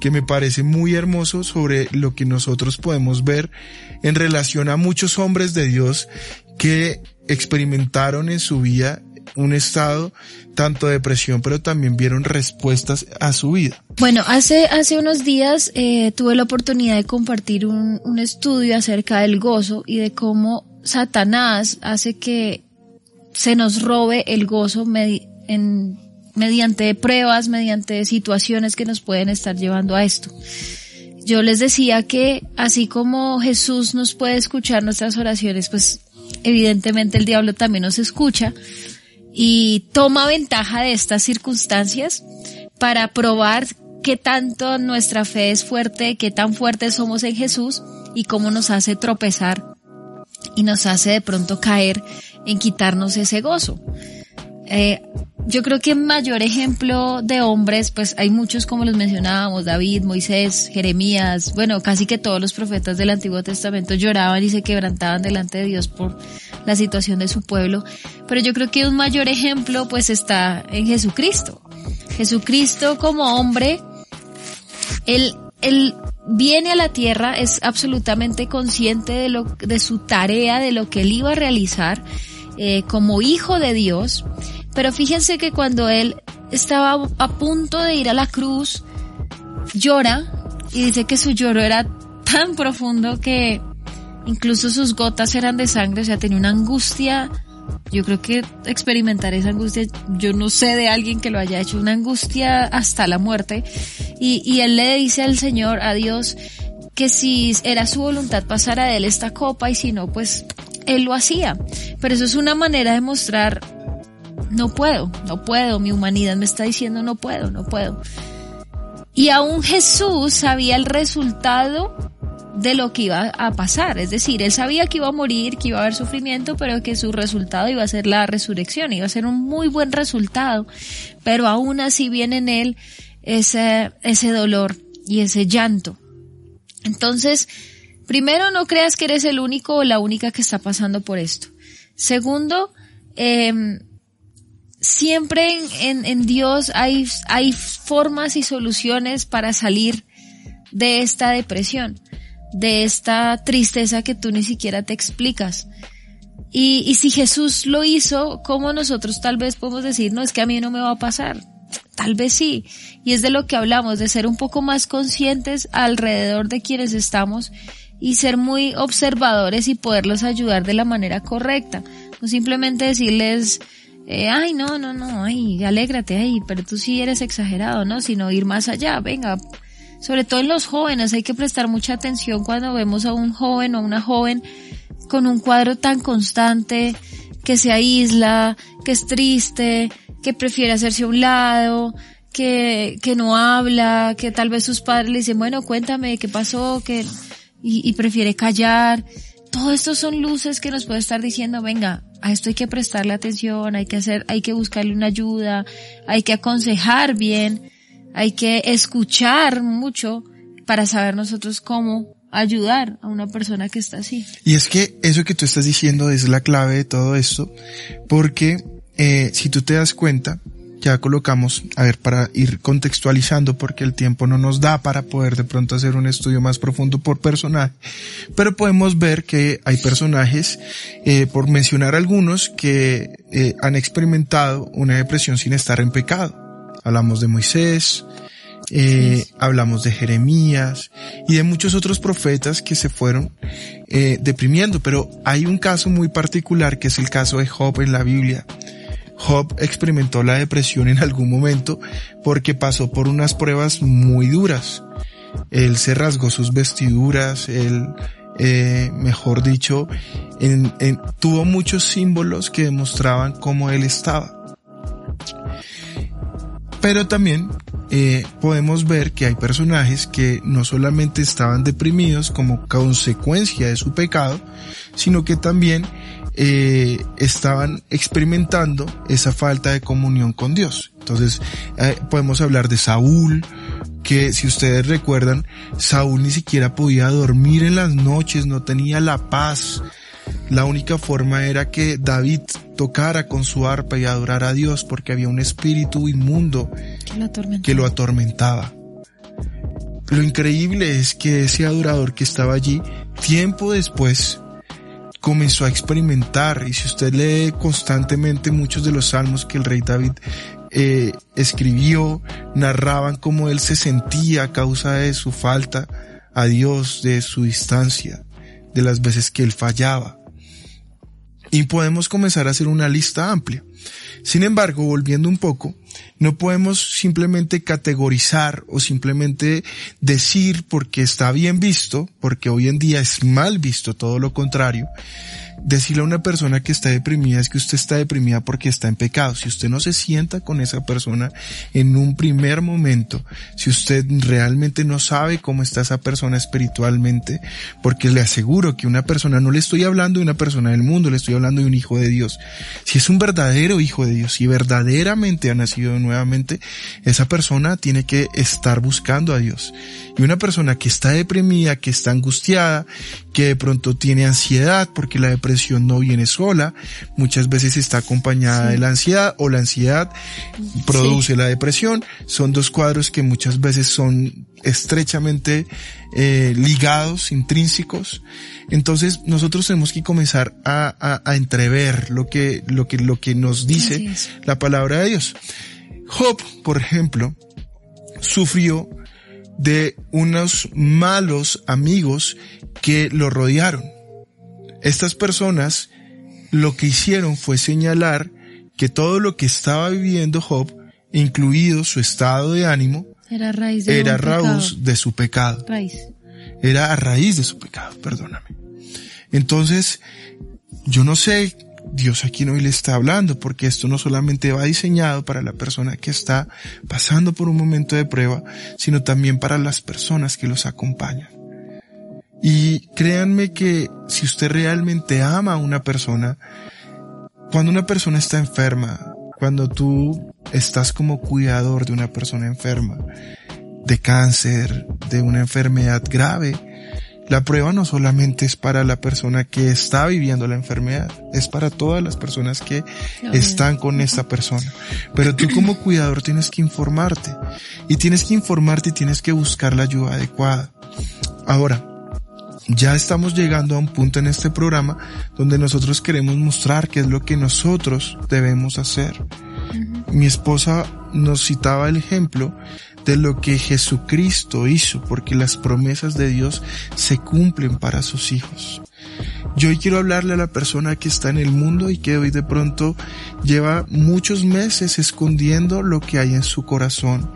que me parece muy hermoso sobre lo que nosotros podemos ver en relación a muchos hombres de Dios que experimentaron en su vida un estado tanto de depresión, pero también vieron respuestas a su vida. Bueno, hace, hace unos días eh, tuve la oportunidad de compartir un, un estudio acerca del gozo y de cómo Satanás hace que se nos robe el gozo en, mediante pruebas, mediante situaciones que nos pueden estar llevando a esto. Yo les decía que así como Jesús nos puede escuchar nuestras oraciones, pues evidentemente el diablo también nos escucha y toma ventaja de estas circunstancias para probar qué tanto nuestra fe es fuerte, qué tan fuertes somos en Jesús y cómo nos hace tropezar y nos hace de pronto caer en quitarnos ese gozo. Eh, yo creo que mayor ejemplo de hombres, pues hay muchos como los mencionábamos, David, Moisés, Jeremías, bueno, casi que todos los profetas del Antiguo Testamento lloraban y se quebrantaban delante de Dios por la situación de su pueblo, pero yo creo que un mayor ejemplo pues está en Jesucristo. Jesucristo como hombre, él, él viene a la tierra, es absolutamente consciente de lo, de su tarea, de lo que él iba a realizar, eh, como hijo de Dios, pero fíjense que cuando él estaba a punto de ir a la cruz, llora y dice que su lloro era tan profundo que incluso sus gotas eran de sangre, o sea, tenía una angustia. Yo creo que experimentar esa angustia, yo no sé de alguien que lo haya hecho, una angustia hasta la muerte. Y, y él le dice al Señor, a Dios, que si era su voluntad pasar a él esta copa y si no, pues él lo hacía. Pero eso es una manera de mostrar, no puedo, no puedo, mi humanidad me está diciendo no puedo, no puedo. Y aún Jesús sabía el resultado de lo que iba a pasar. Es decir, él sabía que iba a morir, que iba a haber sufrimiento, pero que su resultado iba a ser la resurrección, iba a ser un muy buen resultado. Pero aún así viene en él ese, ese dolor y ese llanto. Entonces, Primero, no creas que eres el único o la única que está pasando por esto. Segundo, eh, siempre en, en, Dios hay, hay formas y soluciones para salir de esta depresión, de esta tristeza que tú ni siquiera te explicas. Y, y si Jesús lo hizo, ¿cómo nosotros tal vez podemos decir, no, es que a mí no me va a pasar? Tal vez sí. Y es de lo que hablamos, de ser un poco más conscientes alrededor de quienes estamos y ser muy observadores y poderlos ayudar de la manera correcta. No simplemente decirles, eh, ay, no, no, no, ay, alégrate, ay, pero tú sí eres exagerado, ¿no? Sino ir más allá, venga. Sobre todo en los jóvenes hay que prestar mucha atención cuando vemos a un joven o una joven con un cuadro tan constante, que se aísla, que es triste, que prefiere hacerse a un lado, que, que no habla, que tal vez sus padres le dicen, bueno, cuéntame qué pasó, que y, prefiere callar. Todo esto son luces que nos puede estar diciendo, venga, a esto hay que prestarle atención, hay que hacer, hay que buscarle una ayuda, hay que aconsejar bien, hay que escuchar mucho para saber nosotros cómo ayudar a una persona que está así. Y es que eso que tú estás diciendo es la clave de todo esto, porque eh, si tú te das cuenta, ya colocamos, a ver, para ir contextualizando, porque el tiempo no nos da para poder de pronto hacer un estudio más profundo por personaje, pero podemos ver que hay personajes, eh, por mencionar algunos, que eh, han experimentado una depresión sin estar en pecado. Hablamos de Moisés, eh, hablamos de Jeremías y de muchos otros profetas que se fueron eh, deprimiendo, pero hay un caso muy particular que es el caso de Job en la Biblia Job experimentó la depresión en algún momento porque pasó por unas pruebas muy duras. Él se rasgó sus vestiduras, él, eh, mejor dicho, tuvo muchos símbolos que demostraban cómo él estaba. Pero también eh, podemos ver que hay personajes que no solamente estaban deprimidos como consecuencia de su pecado, sino que también eh, estaban experimentando esa falta de comunión con Dios. Entonces, eh, podemos hablar de Saúl, que si ustedes recuerdan, Saúl ni siquiera podía dormir en las noches, no tenía la paz. La única forma era que David tocara con su arpa y adorara a Dios porque había un espíritu inmundo que lo atormentaba. Lo increíble es que ese adorador que estaba allí, tiempo después, comenzó a experimentar. Y si usted lee constantemente muchos de los salmos que el rey David eh, escribió, narraban cómo él se sentía a causa de su falta a Dios, de su distancia, de las veces que él fallaba. Y podemos comenzar a hacer una lista amplia. Sin embargo, volviendo un poco, no podemos simplemente categorizar o simplemente decir porque está bien visto, porque hoy en día es mal visto, todo lo contrario, decirle a una persona que está deprimida es que usted está deprimida porque está en pecado. Si usted no se sienta con esa persona en un primer momento, si usted realmente no sabe cómo está esa persona espiritualmente, porque le aseguro que una persona, no le estoy hablando de una persona del mundo, le estoy hablando de un hijo de Dios. Si es un verdadero hijo de Dios, si verdaderamente ha nacido nuevamente, esa persona tiene que estar buscando a Dios. Y una persona que está deprimida, que está angustiada, que de pronto tiene ansiedad, porque la depresión no viene sola, muchas veces está acompañada de la ansiedad o la ansiedad produce la depresión. Son dos cuadros que muchas veces son estrechamente eh, ligados, intrínsecos. Entonces nosotros tenemos que comenzar a, a, entrever lo que, lo que, lo que nos dice la palabra de Dios. Job, por ejemplo, sufrió de unos malos amigos que lo rodearon. Estas personas lo que hicieron fue señalar que todo lo que estaba viviendo Job, incluido su estado de ánimo, era, raíz de, era raíz de su pecado. Era a raíz de su pecado, perdóname. Entonces, yo no sé Dios aquí no le está hablando, porque esto no solamente va diseñado para la persona que está pasando por un momento de prueba, sino también para las personas que los acompañan. Y créanme que si usted realmente ama a una persona, cuando una persona está enferma, cuando tú estás como cuidador de una persona enferma, de cáncer, de una enfermedad grave, la prueba no solamente es para la persona que está viviendo la enfermedad, es para todas las personas que están con esta persona. Pero tú como cuidador tienes que informarte y tienes que informarte y tienes que buscar la ayuda adecuada. Ahora, ya estamos llegando a un punto en este programa donde nosotros queremos mostrar qué es lo que nosotros debemos hacer. Mi esposa nos citaba el ejemplo de lo que Jesucristo hizo, porque las promesas de Dios se cumplen para sus hijos. Yo hoy quiero hablarle a la persona que está en el mundo y que hoy de pronto lleva muchos meses escondiendo lo que hay en su corazón.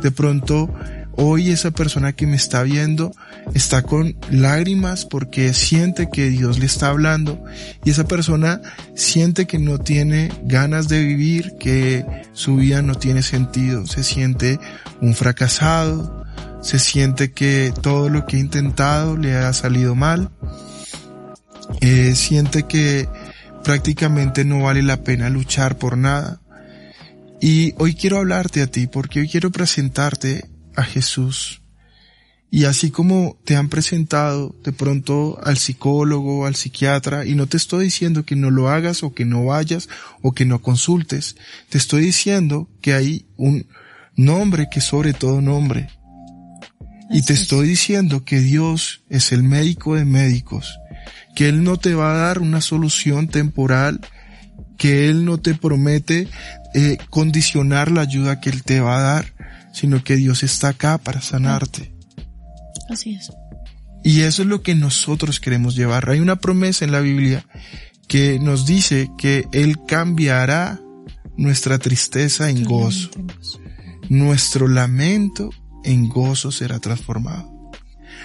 De pronto Hoy esa persona que me está viendo está con lágrimas porque siente que Dios le está hablando y esa persona siente que no tiene ganas de vivir, que su vida no tiene sentido, se siente un fracasado, se siente que todo lo que ha intentado le ha salido mal, eh, siente que prácticamente no vale la pena luchar por nada. Y hoy quiero hablarte a ti porque hoy quiero presentarte a Jesús. Y así como te han presentado de pronto al psicólogo, al psiquiatra, y no te estoy diciendo que no lo hagas o que no vayas o que no consultes, te estoy diciendo que hay un nombre que sobre todo nombre. Y te estoy diciendo que Dios es el médico de médicos, que Él no te va a dar una solución temporal, que Él no te promete eh, condicionar la ayuda que Él te va a dar, sino que Dios está acá para sanarte. Así es. Y eso es lo que nosotros queremos llevar. Hay una promesa en la Biblia que nos dice que Él cambiará nuestra tristeza en gozo. Nuestro lamento en gozo será transformado.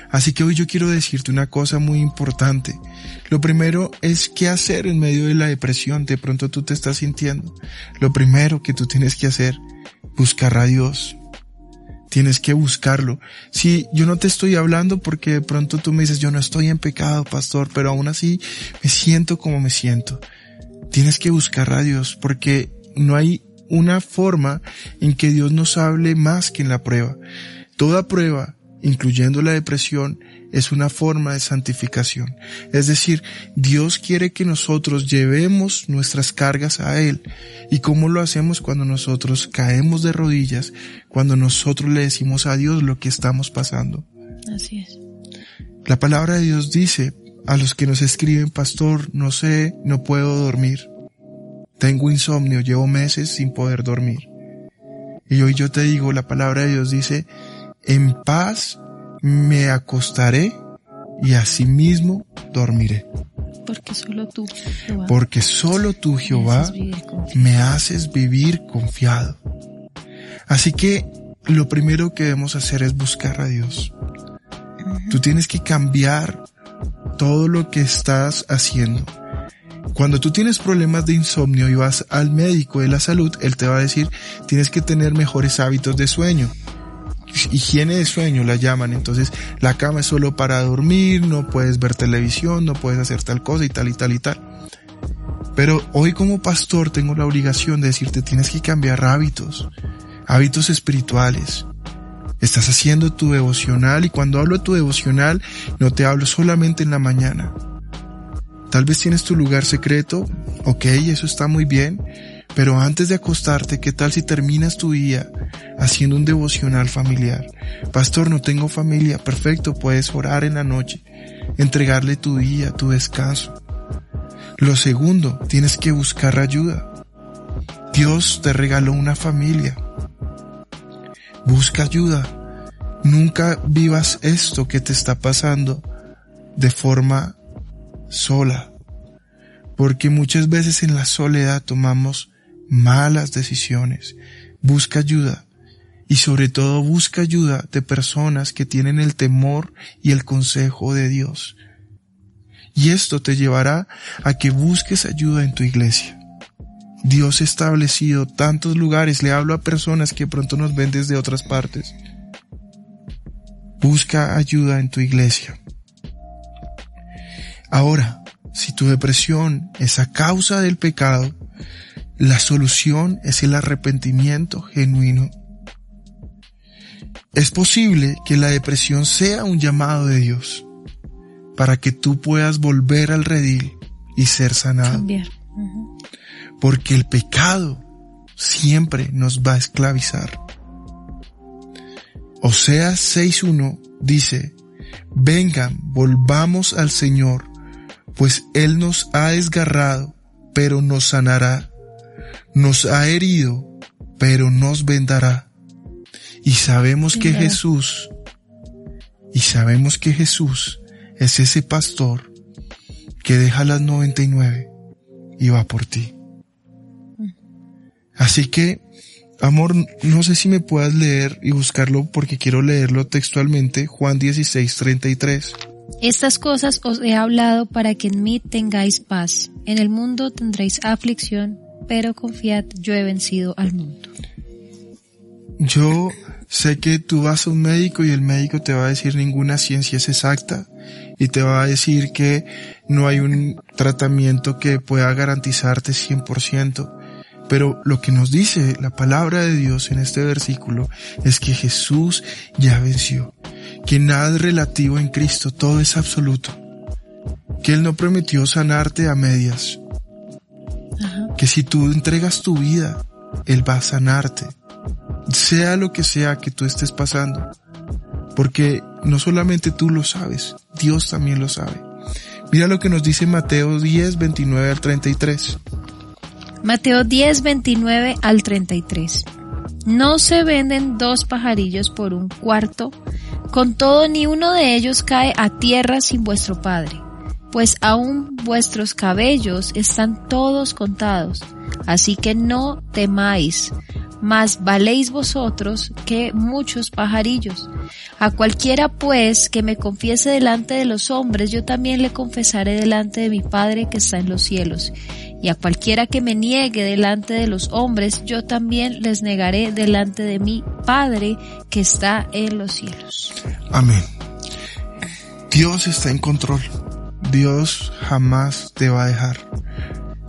Así que hoy yo quiero decirte una cosa muy importante. Lo primero es qué hacer en medio de la depresión. De pronto tú te estás sintiendo. Lo primero que tú tienes que hacer, buscar a Dios. Tienes que buscarlo. Si yo no te estoy hablando porque de pronto tú me dices, yo no estoy en pecado, pastor, pero aún así me siento como me siento. Tienes que buscar a Dios porque no hay una forma en que Dios nos hable más que en la prueba. Toda prueba, incluyendo la depresión, es una forma de santificación. Es decir, Dios quiere que nosotros llevemos nuestras cargas a Él. ¿Y cómo lo hacemos cuando nosotros caemos de rodillas, cuando nosotros le decimos a Dios lo que estamos pasando? Así es. La palabra de Dios dice a los que nos escriben, pastor, no sé, no puedo dormir. Tengo insomnio, llevo meses sin poder dormir. Y hoy yo te digo, la palabra de Dios dice, en paz me acostaré y asimismo dormiré. Porque solo tú, Jehová, Porque solo tú, Jehová, me haces vivir confiado. Así que lo primero que debemos hacer es buscar a Dios. Tú tienes que cambiar todo lo que estás haciendo. Cuando tú tienes problemas de insomnio y vas al médico de la salud, él te va a decir, tienes que tener mejores hábitos de sueño higiene de sueño la llaman, entonces la cama es solo para dormir, no puedes ver televisión, no puedes hacer tal cosa y tal y tal y tal. Pero hoy como pastor tengo la obligación de decirte tienes que cambiar hábitos, hábitos espirituales. Estás haciendo tu devocional y cuando hablo de tu devocional no te hablo solamente en la mañana. Tal vez tienes tu lugar secreto, ok, eso está muy bien, pero antes de acostarte, ¿qué tal si terminas tu día haciendo un devocional familiar? Pastor, no tengo familia. Perfecto, puedes orar en la noche, entregarle tu día, tu descanso. Lo segundo, tienes que buscar ayuda. Dios te regaló una familia. Busca ayuda. Nunca vivas esto que te está pasando de forma sola. Porque muchas veces en la soledad tomamos malas decisiones. Busca ayuda y sobre todo busca ayuda de personas que tienen el temor y el consejo de Dios. Y esto te llevará a que busques ayuda en tu iglesia. Dios ha establecido tantos lugares, le hablo a personas que pronto nos ven desde otras partes. Busca ayuda en tu iglesia. Ahora, si tu depresión es a causa del pecado, la solución es el arrepentimiento genuino. Es posible que la depresión sea un llamado de Dios para que tú puedas volver al redil y ser sanado. Porque el pecado siempre nos va a esclavizar. Oseas 6.1 dice, vengan, volvamos al Señor, pues Él nos ha desgarrado, pero nos sanará nos ha herido, pero nos vendará. Y sabemos que Jesús, y sabemos que Jesús es ese pastor que deja las 99 y va por ti. Así que, amor, no sé si me puedas leer y buscarlo porque quiero leerlo textualmente, Juan 16, 33. Estas cosas os he hablado para que en mí tengáis paz. En el mundo tendréis aflicción, pero confiad, yo he vencido al mundo. Yo sé que tú vas a un médico y el médico te va a decir ninguna ciencia es exacta y te va a decir que no hay un tratamiento que pueda garantizarte 100%. Pero lo que nos dice la palabra de Dios en este versículo es que Jesús ya venció, que nada es relativo en Cristo, todo es absoluto, que Él no prometió sanarte a medias, que si tú entregas tu vida, Él va a sanarte, sea lo que sea que tú estés pasando, porque no solamente tú lo sabes, Dios también lo sabe. Mira lo que nos dice Mateo 10, 29 al 33. Mateo 10, 29 al 33. No se venden dos pajarillos por un cuarto, con todo ni uno de ellos cae a tierra sin vuestro Padre pues aún vuestros cabellos están todos contados. Así que no temáis, mas valéis vosotros que muchos pajarillos. A cualquiera pues que me confiese delante de los hombres, yo también le confesaré delante de mi Padre que está en los cielos. Y a cualquiera que me niegue delante de los hombres, yo también les negaré delante de mi Padre que está en los cielos. Amén. Dios está en control. Dios jamás te va a dejar.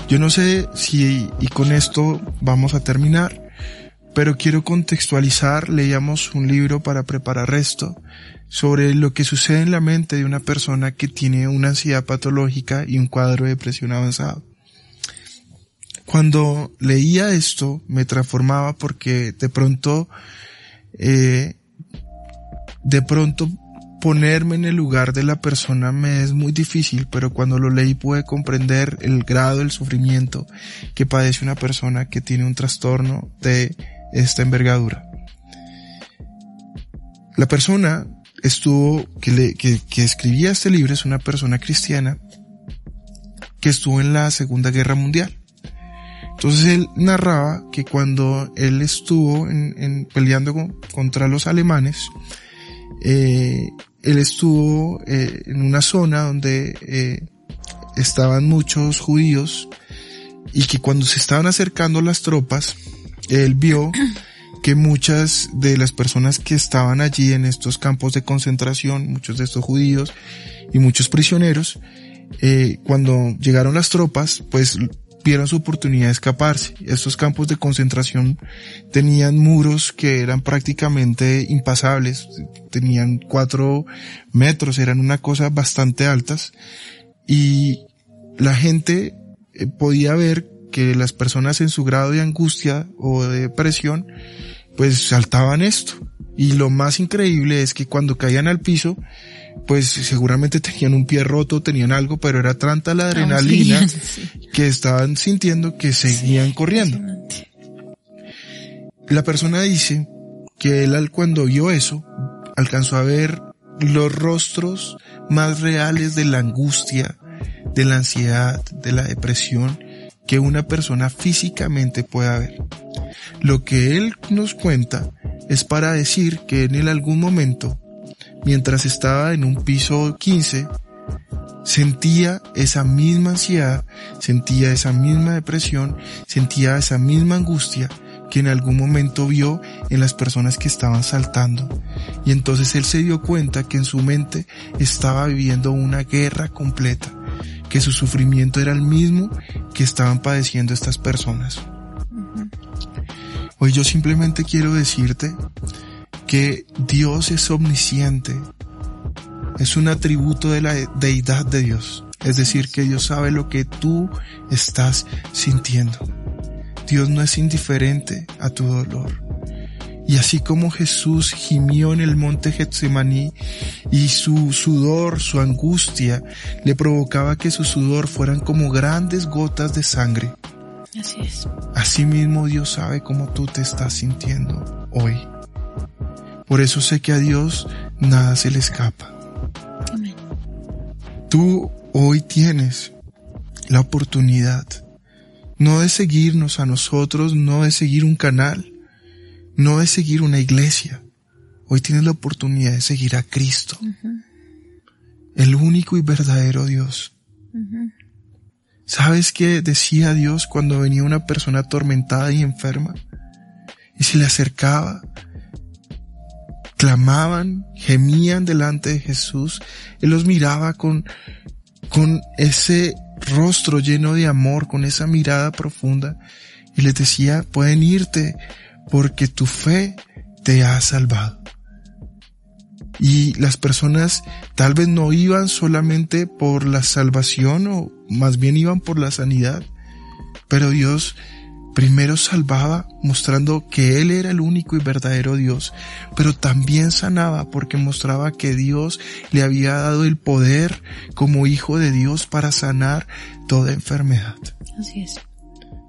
Yo no sé si, y con esto vamos a terminar, pero quiero contextualizar, leíamos un libro para preparar esto, sobre lo que sucede en la mente de una persona que tiene una ansiedad patológica y un cuadro de depresión avanzado. Cuando leía esto me transformaba porque de pronto, eh, de pronto ponerme en el lugar de la persona me es muy difícil, pero cuando lo leí pude comprender el grado del sufrimiento que padece una persona que tiene un trastorno de esta envergadura. La persona estuvo, que, que, escribía este libro es una persona cristiana que estuvo en la Segunda Guerra Mundial. Entonces él narraba que cuando él estuvo en, en peleando con, contra los alemanes, eh, él estuvo eh, en una zona donde eh, estaban muchos judíos y que cuando se estaban acercando las tropas, él vio que muchas de las personas que estaban allí en estos campos de concentración, muchos de estos judíos y muchos prisioneros, eh, cuando llegaron las tropas, pues su oportunidad de escaparse. Estos campos de concentración tenían muros que eran prácticamente impasables, tenían cuatro metros, eran una cosa bastante altas y la gente eh, podía ver que las personas en su grado de angustia o de depresión pues saltaban esto. Y lo más increíble es que cuando caían al piso, pues seguramente tenían un pie roto, tenían algo, pero era tanta la adrenalina que estaban sintiendo que seguían corriendo. La persona dice que él cuando vio eso, alcanzó a ver los rostros más reales de la angustia, de la ansiedad, de la depresión que una persona físicamente pueda ver. Lo que él nos cuenta es para decir que en algún momento mientras estaba en un piso 15, sentía esa misma ansiedad, sentía esa misma depresión, sentía esa misma angustia que en algún momento vio en las personas que estaban saltando. Y entonces él se dio cuenta que en su mente estaba viviendo una guerra completa, que su sufrimiento era el mismo que estaban padeciendo estas personas. Hoy yo simplemente quiero decirte que Dios es omnisciente. Es un atributo de la deidad de Dios. Es decir, que Dios sabe lo que tú estás sintiendo. Dios no es indiferente a tu dolor. Y así como Jesús gimió en el monte Getsemaní y su sudor, su angustia, le provocaba que su sudor fueran como grandes gotas de sangre. Así es. Asimismo Dios sabe cómo tú te estás sintiendo hoy. Por eso sé que a Dios nada se le escapa. Tú hoy tienes la oportunidad no de seguirnos a nosotros, no de seguir un canal, no de seguir una iglesia. Hoy tienes la oportunidad de seguir a Cristo, el único y verdadero Dios. ¿Sabes qué decía Dios cuando venía una persona atormentada y enferma? Y se le acercaba clamaban, gemían delante de Jesús, Él los miraba con, con ese rostro lleno de amor, con esa mirada profunda, y les decía, pueden irte porque tu fe te ha salvado. Y las personas tal vez no iban solamente por la salvación o más bien iban por la sanidad, pero Dios Primero salvaba mostrando que Él era el único y verdadero Dios, pero también sanaba porque mostraba que Dios le había dado el poder como hijo de Dios para sanar toda enfermedad. Así es.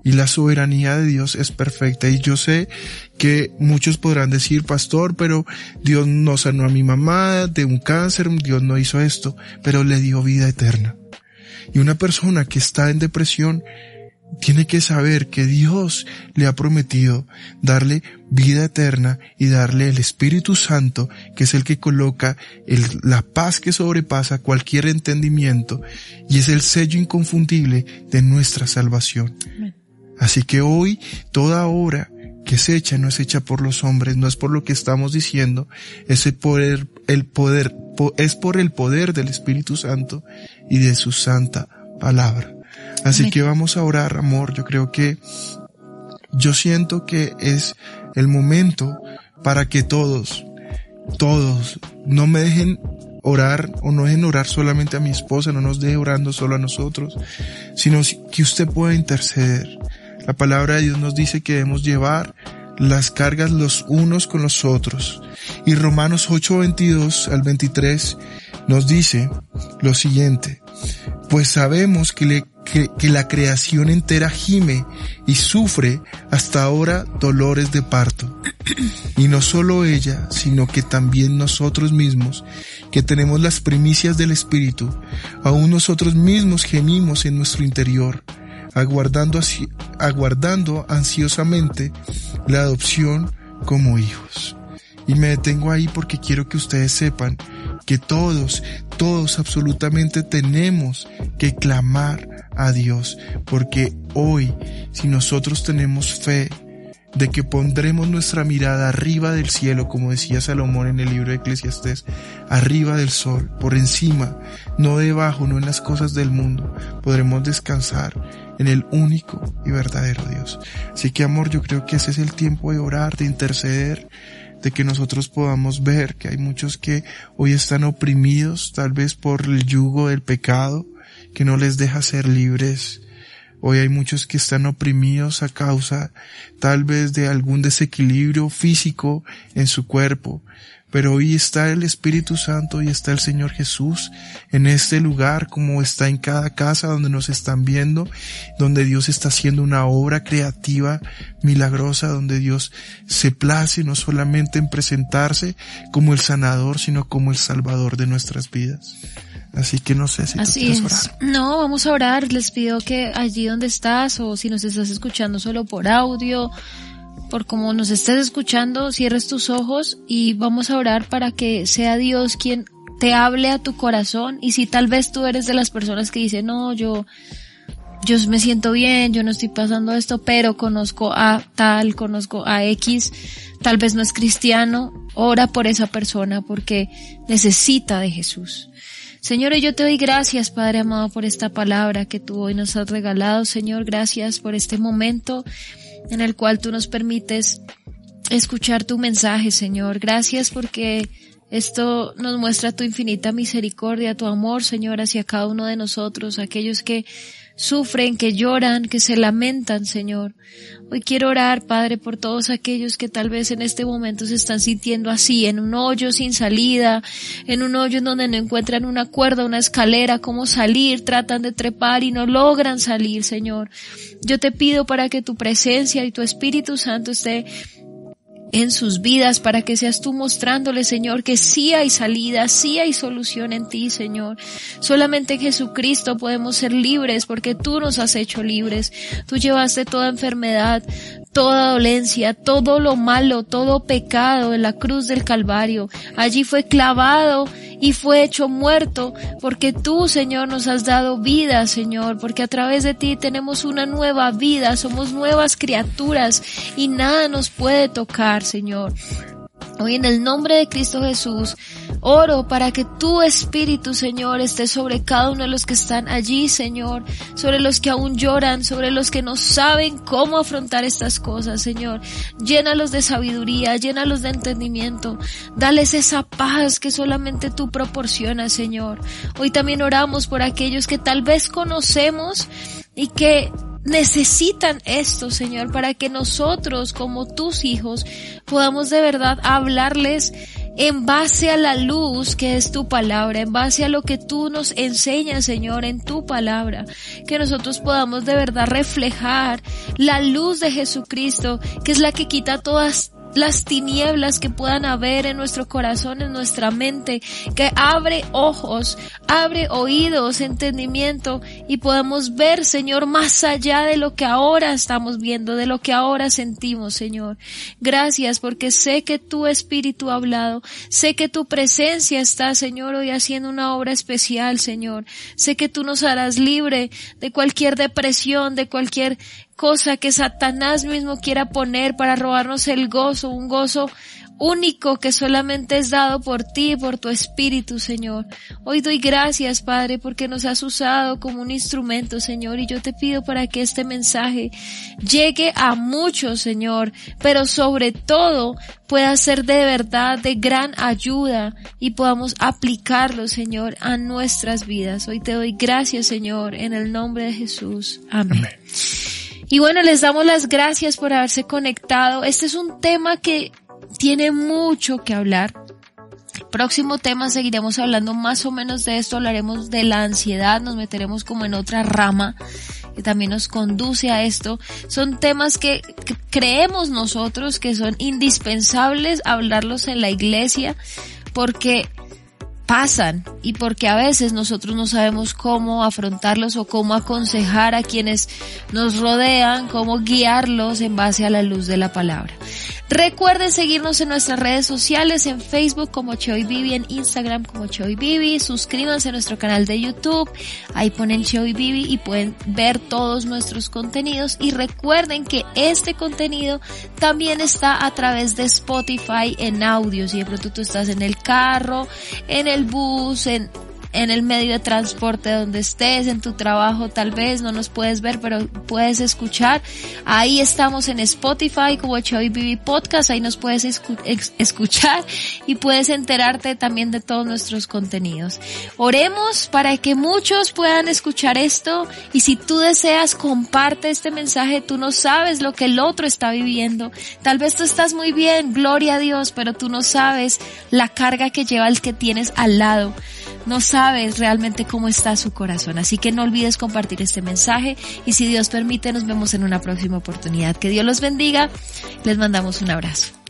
Y la soberanía de Dios es perfecta. Y yo sé que muchos podrán decir, pastor, pero Dios no sanó a mi mamá de un cáncer, Dios no hizo esto, pero le dio vida eterna. Y una persona que está en depresión tiene que saber que Dios le ha prometido darle vida eterna y darle el Espíritu Santo, que es el que coloca la paz que sobrepasa cualquier entendimiento y es el sello inconfundible de nuestra salvación. Así que hoy toda obra que se echa no es hecha por los hombres, no es por lo que estamos diciendo, es el poder, el poder, es por el poder del Espíritu Santo y de su santa palabra. Así que vamos a orar, amor. Yo creo que yo siento que es el momento para que todos, todos, no me dejen orar o no dejen orar solamente a mi esposa, no nos deje orando solo a nosotros, sino que usted pueda interceder. La palabra de Dios nos dice que debemos llevar las cargas los unos con los otros. Y Romanos 8, 22 al 23 nos dice lo siguiente, pues sabemos que, le, que, que, la creación entera gime y sufre hasta ahora dolores de parto. Y no solo ella, sino que también nosotros mismos, que tenemos las primicias del Espíritu, aún nosotros mismos gemimos en nuestro interior, aguardando, así, aguardando ansiosamente la adopción como hijos. Y me detengo ahí porque quiero que ustedes sepan que todos, todos absolutamente tenemos que clamar a Dios, porque hoy, si nosotros tenemos fe de que pondremos nuestra mirada arriba del cielo, como decía Salomón en el libro de Eclesiastés, arriba del sol, por encima, no debajo, no en las cosas del mundo, podremos descansar en el único y verdadero Dios. Así que amor, yo creo que ese es el tiempo de orar, de interceder, de que nosotros podamos ver que hay muchos que hoy están oprimidos tal vez por el yugo del pecado que no les deja ser libres. Hoy hay muchos que están oprimidos a causa tal vez de algún desequilibrio físico en su cuerpo, pero hoy está el Espíritu Santo y está el Señor Jesús en este lugar como está en cada casa donde nos están viendo, donde Dios está haciendo una obra creativa, milagrosa, donde Dios se place no solamente en presentarse como el sanador, sino como el salvador de nuestras vidas. Así que no sé si Así tú quieres es. orar. No, vamos a orar. Les pido que allí donde estás o si nos estás escuchando solo por audio, por como nos estés escuchando, cierres tus ojos y vamos a orar para que sea Dios quien te hable a tu corazón y si tal vez tú eres de las personas que dicen, no, yo, yo me siento bien, yo no estoy pasando esto, pero conozco a tal, conozco a X, tal vez no es cristiano, ora por esa persona porque necesita de Jesús. Señor, yo te doy gracias, Padre amado, por esta palabra que tú hoy nos has regalado. Señor, gracias por este momento en el cual tú nos permites escuchar tu mensaje, Señor. Gracias porque esto nos muestra tu infinita misericordia, tu amor, Señor, hacia cada uno de nosotros, aquellos que sufren, que lloran, que se lamentan, Señor. Hoy quiero orar, Padre, por todos aquellos que tal vez en este momento se están sintiendo así, en un hoyo sin salida, en un hoyo en donde no encuentran una cuerda, una escalera, cómo salir, tratan de trepar y no logran salir, Señor. Yo te pido para que tu presencia y tu Espíritu Santo esté en sus vidas para que seas tú mostrándole, Señor, que sí hay salida, sí hay solución en ti, Señor. Solamente en Jesucristo podemos ser libres porque tú nos has hecho libres. Tú llevaste toda enfermedad, toda dolencia, todo lo malo, todo pecado en la cruz del Calvario. Allí fue clavado y fue hecho muerto porque tú, Señor, nos has dado vida, Señor, porque a través de ti tenemos una nueva vida, somos nuevas criaturas y nada nos puede tocar, Señor. Hoy en el nombre de Cristo Jesús, oro para que tu Espíritu, Señor, esté sobre cada uno de los que están allí, Señor, sobre los que aún lloran, sobre los que no saben cómo afrontar estas cosas, Señor. Llénalos de sabiduría, llénalos de entendimiento, dales esa paz que solamente tú proporcionas, Señor. Hoy también oramos por aquellos que tal vez conocemos y que necesitan esto, Señor, para que nosotros, como tus hijos, podamos de verdad hablarles en base a la luz que es tu palabra, en base a lo que tú nos enseñas, Señor, en tu palabra, que nosotros podamos de verdad reflejar la luz de Jesucristo, que es la que quita todas las tinieblas que puedan haber en nuestro corazón, en nuestra mente, que abre ojos, abre oídos, entendimiento y podamos ver, Señor, más allá de lo que ahora estamos viendo, de lo que ahora sentimos, Señor. Gracias porque sé que tu Espíritu ha hablado, sé que tu presencia está, Señor, hoy haciendo una obra especial, Señor. Sé que tú nos harás libre de cualquier depresión, de cualquier cosa que Satanás mismo quiera poner para robarnos el gozo, un gozo único que solamente es dado por ti y por tu Espíritu, Señor. Hoy doy gracias, Padre, porque nos has usado como un instrumento, Señor, y yo te pido para que este mensaje llegue a muchos, Señor, pero sobre todo pueda ser de verdad de gran ayuda y podamos aplicarlo, Señor, a nuestras vidas. Hoy te doy gracias, Señor, en el nombre de Jesús. Amén. Y bueno, les damos las gracias por haberse conectado. Este es un tema que tiene mucho que hablar. El próximo tema seguiremos hablando más o menos de esto, hablaremos de la ansiedad, nos meteremos como en otra rama que también nos conduce a esto. Son temas que, creemos nosotros que son indispensables hablarlos en la iglesia porque pasan y porque a veces nosotros no sabemos cómo afrontarlos o cómo aconsejar a quienes nos rodean, cómo guiarlos en base a la luz de la palabra. Recuerden seguirnos en nuestras redes sociales, en Facebook como Cheo Vivi, en Instagram como Cheo Vivi, suscríbanse a nuestro canal de YouTube, ahí ponen Cheo Vivi y pueden ver todos nuestros contenidos. Y recuerden que este contenido también está a través de Spotify en audio, si de pronto tú estás en el carro, en el bus, en en el medio de transporte donde estés, en tu trabajo tal vez, no nos puedes ver, pero puedes escuchar. Ahí estamos en Spotify como Choy Vivi Podcast, ahí nos puedes escuchar y puedes enterarte también de todos nuestros contenidos. Oremos para que muchos puedan escuchar esto y si tú deseas comparte este mensaje, tú no sabes lo que el otro está viviendo. Tal vez tú estás muy bien, gloria a Dios, pero tú no sabes la carga que lleva el que tienes al lado no sabes realmente cómo está su corazón. Así que no olvides compartir este mensaje y si Dios permite nos vemos en una próxima oportunidad. Que Dios los bendiga. Les mandamos un abrazo.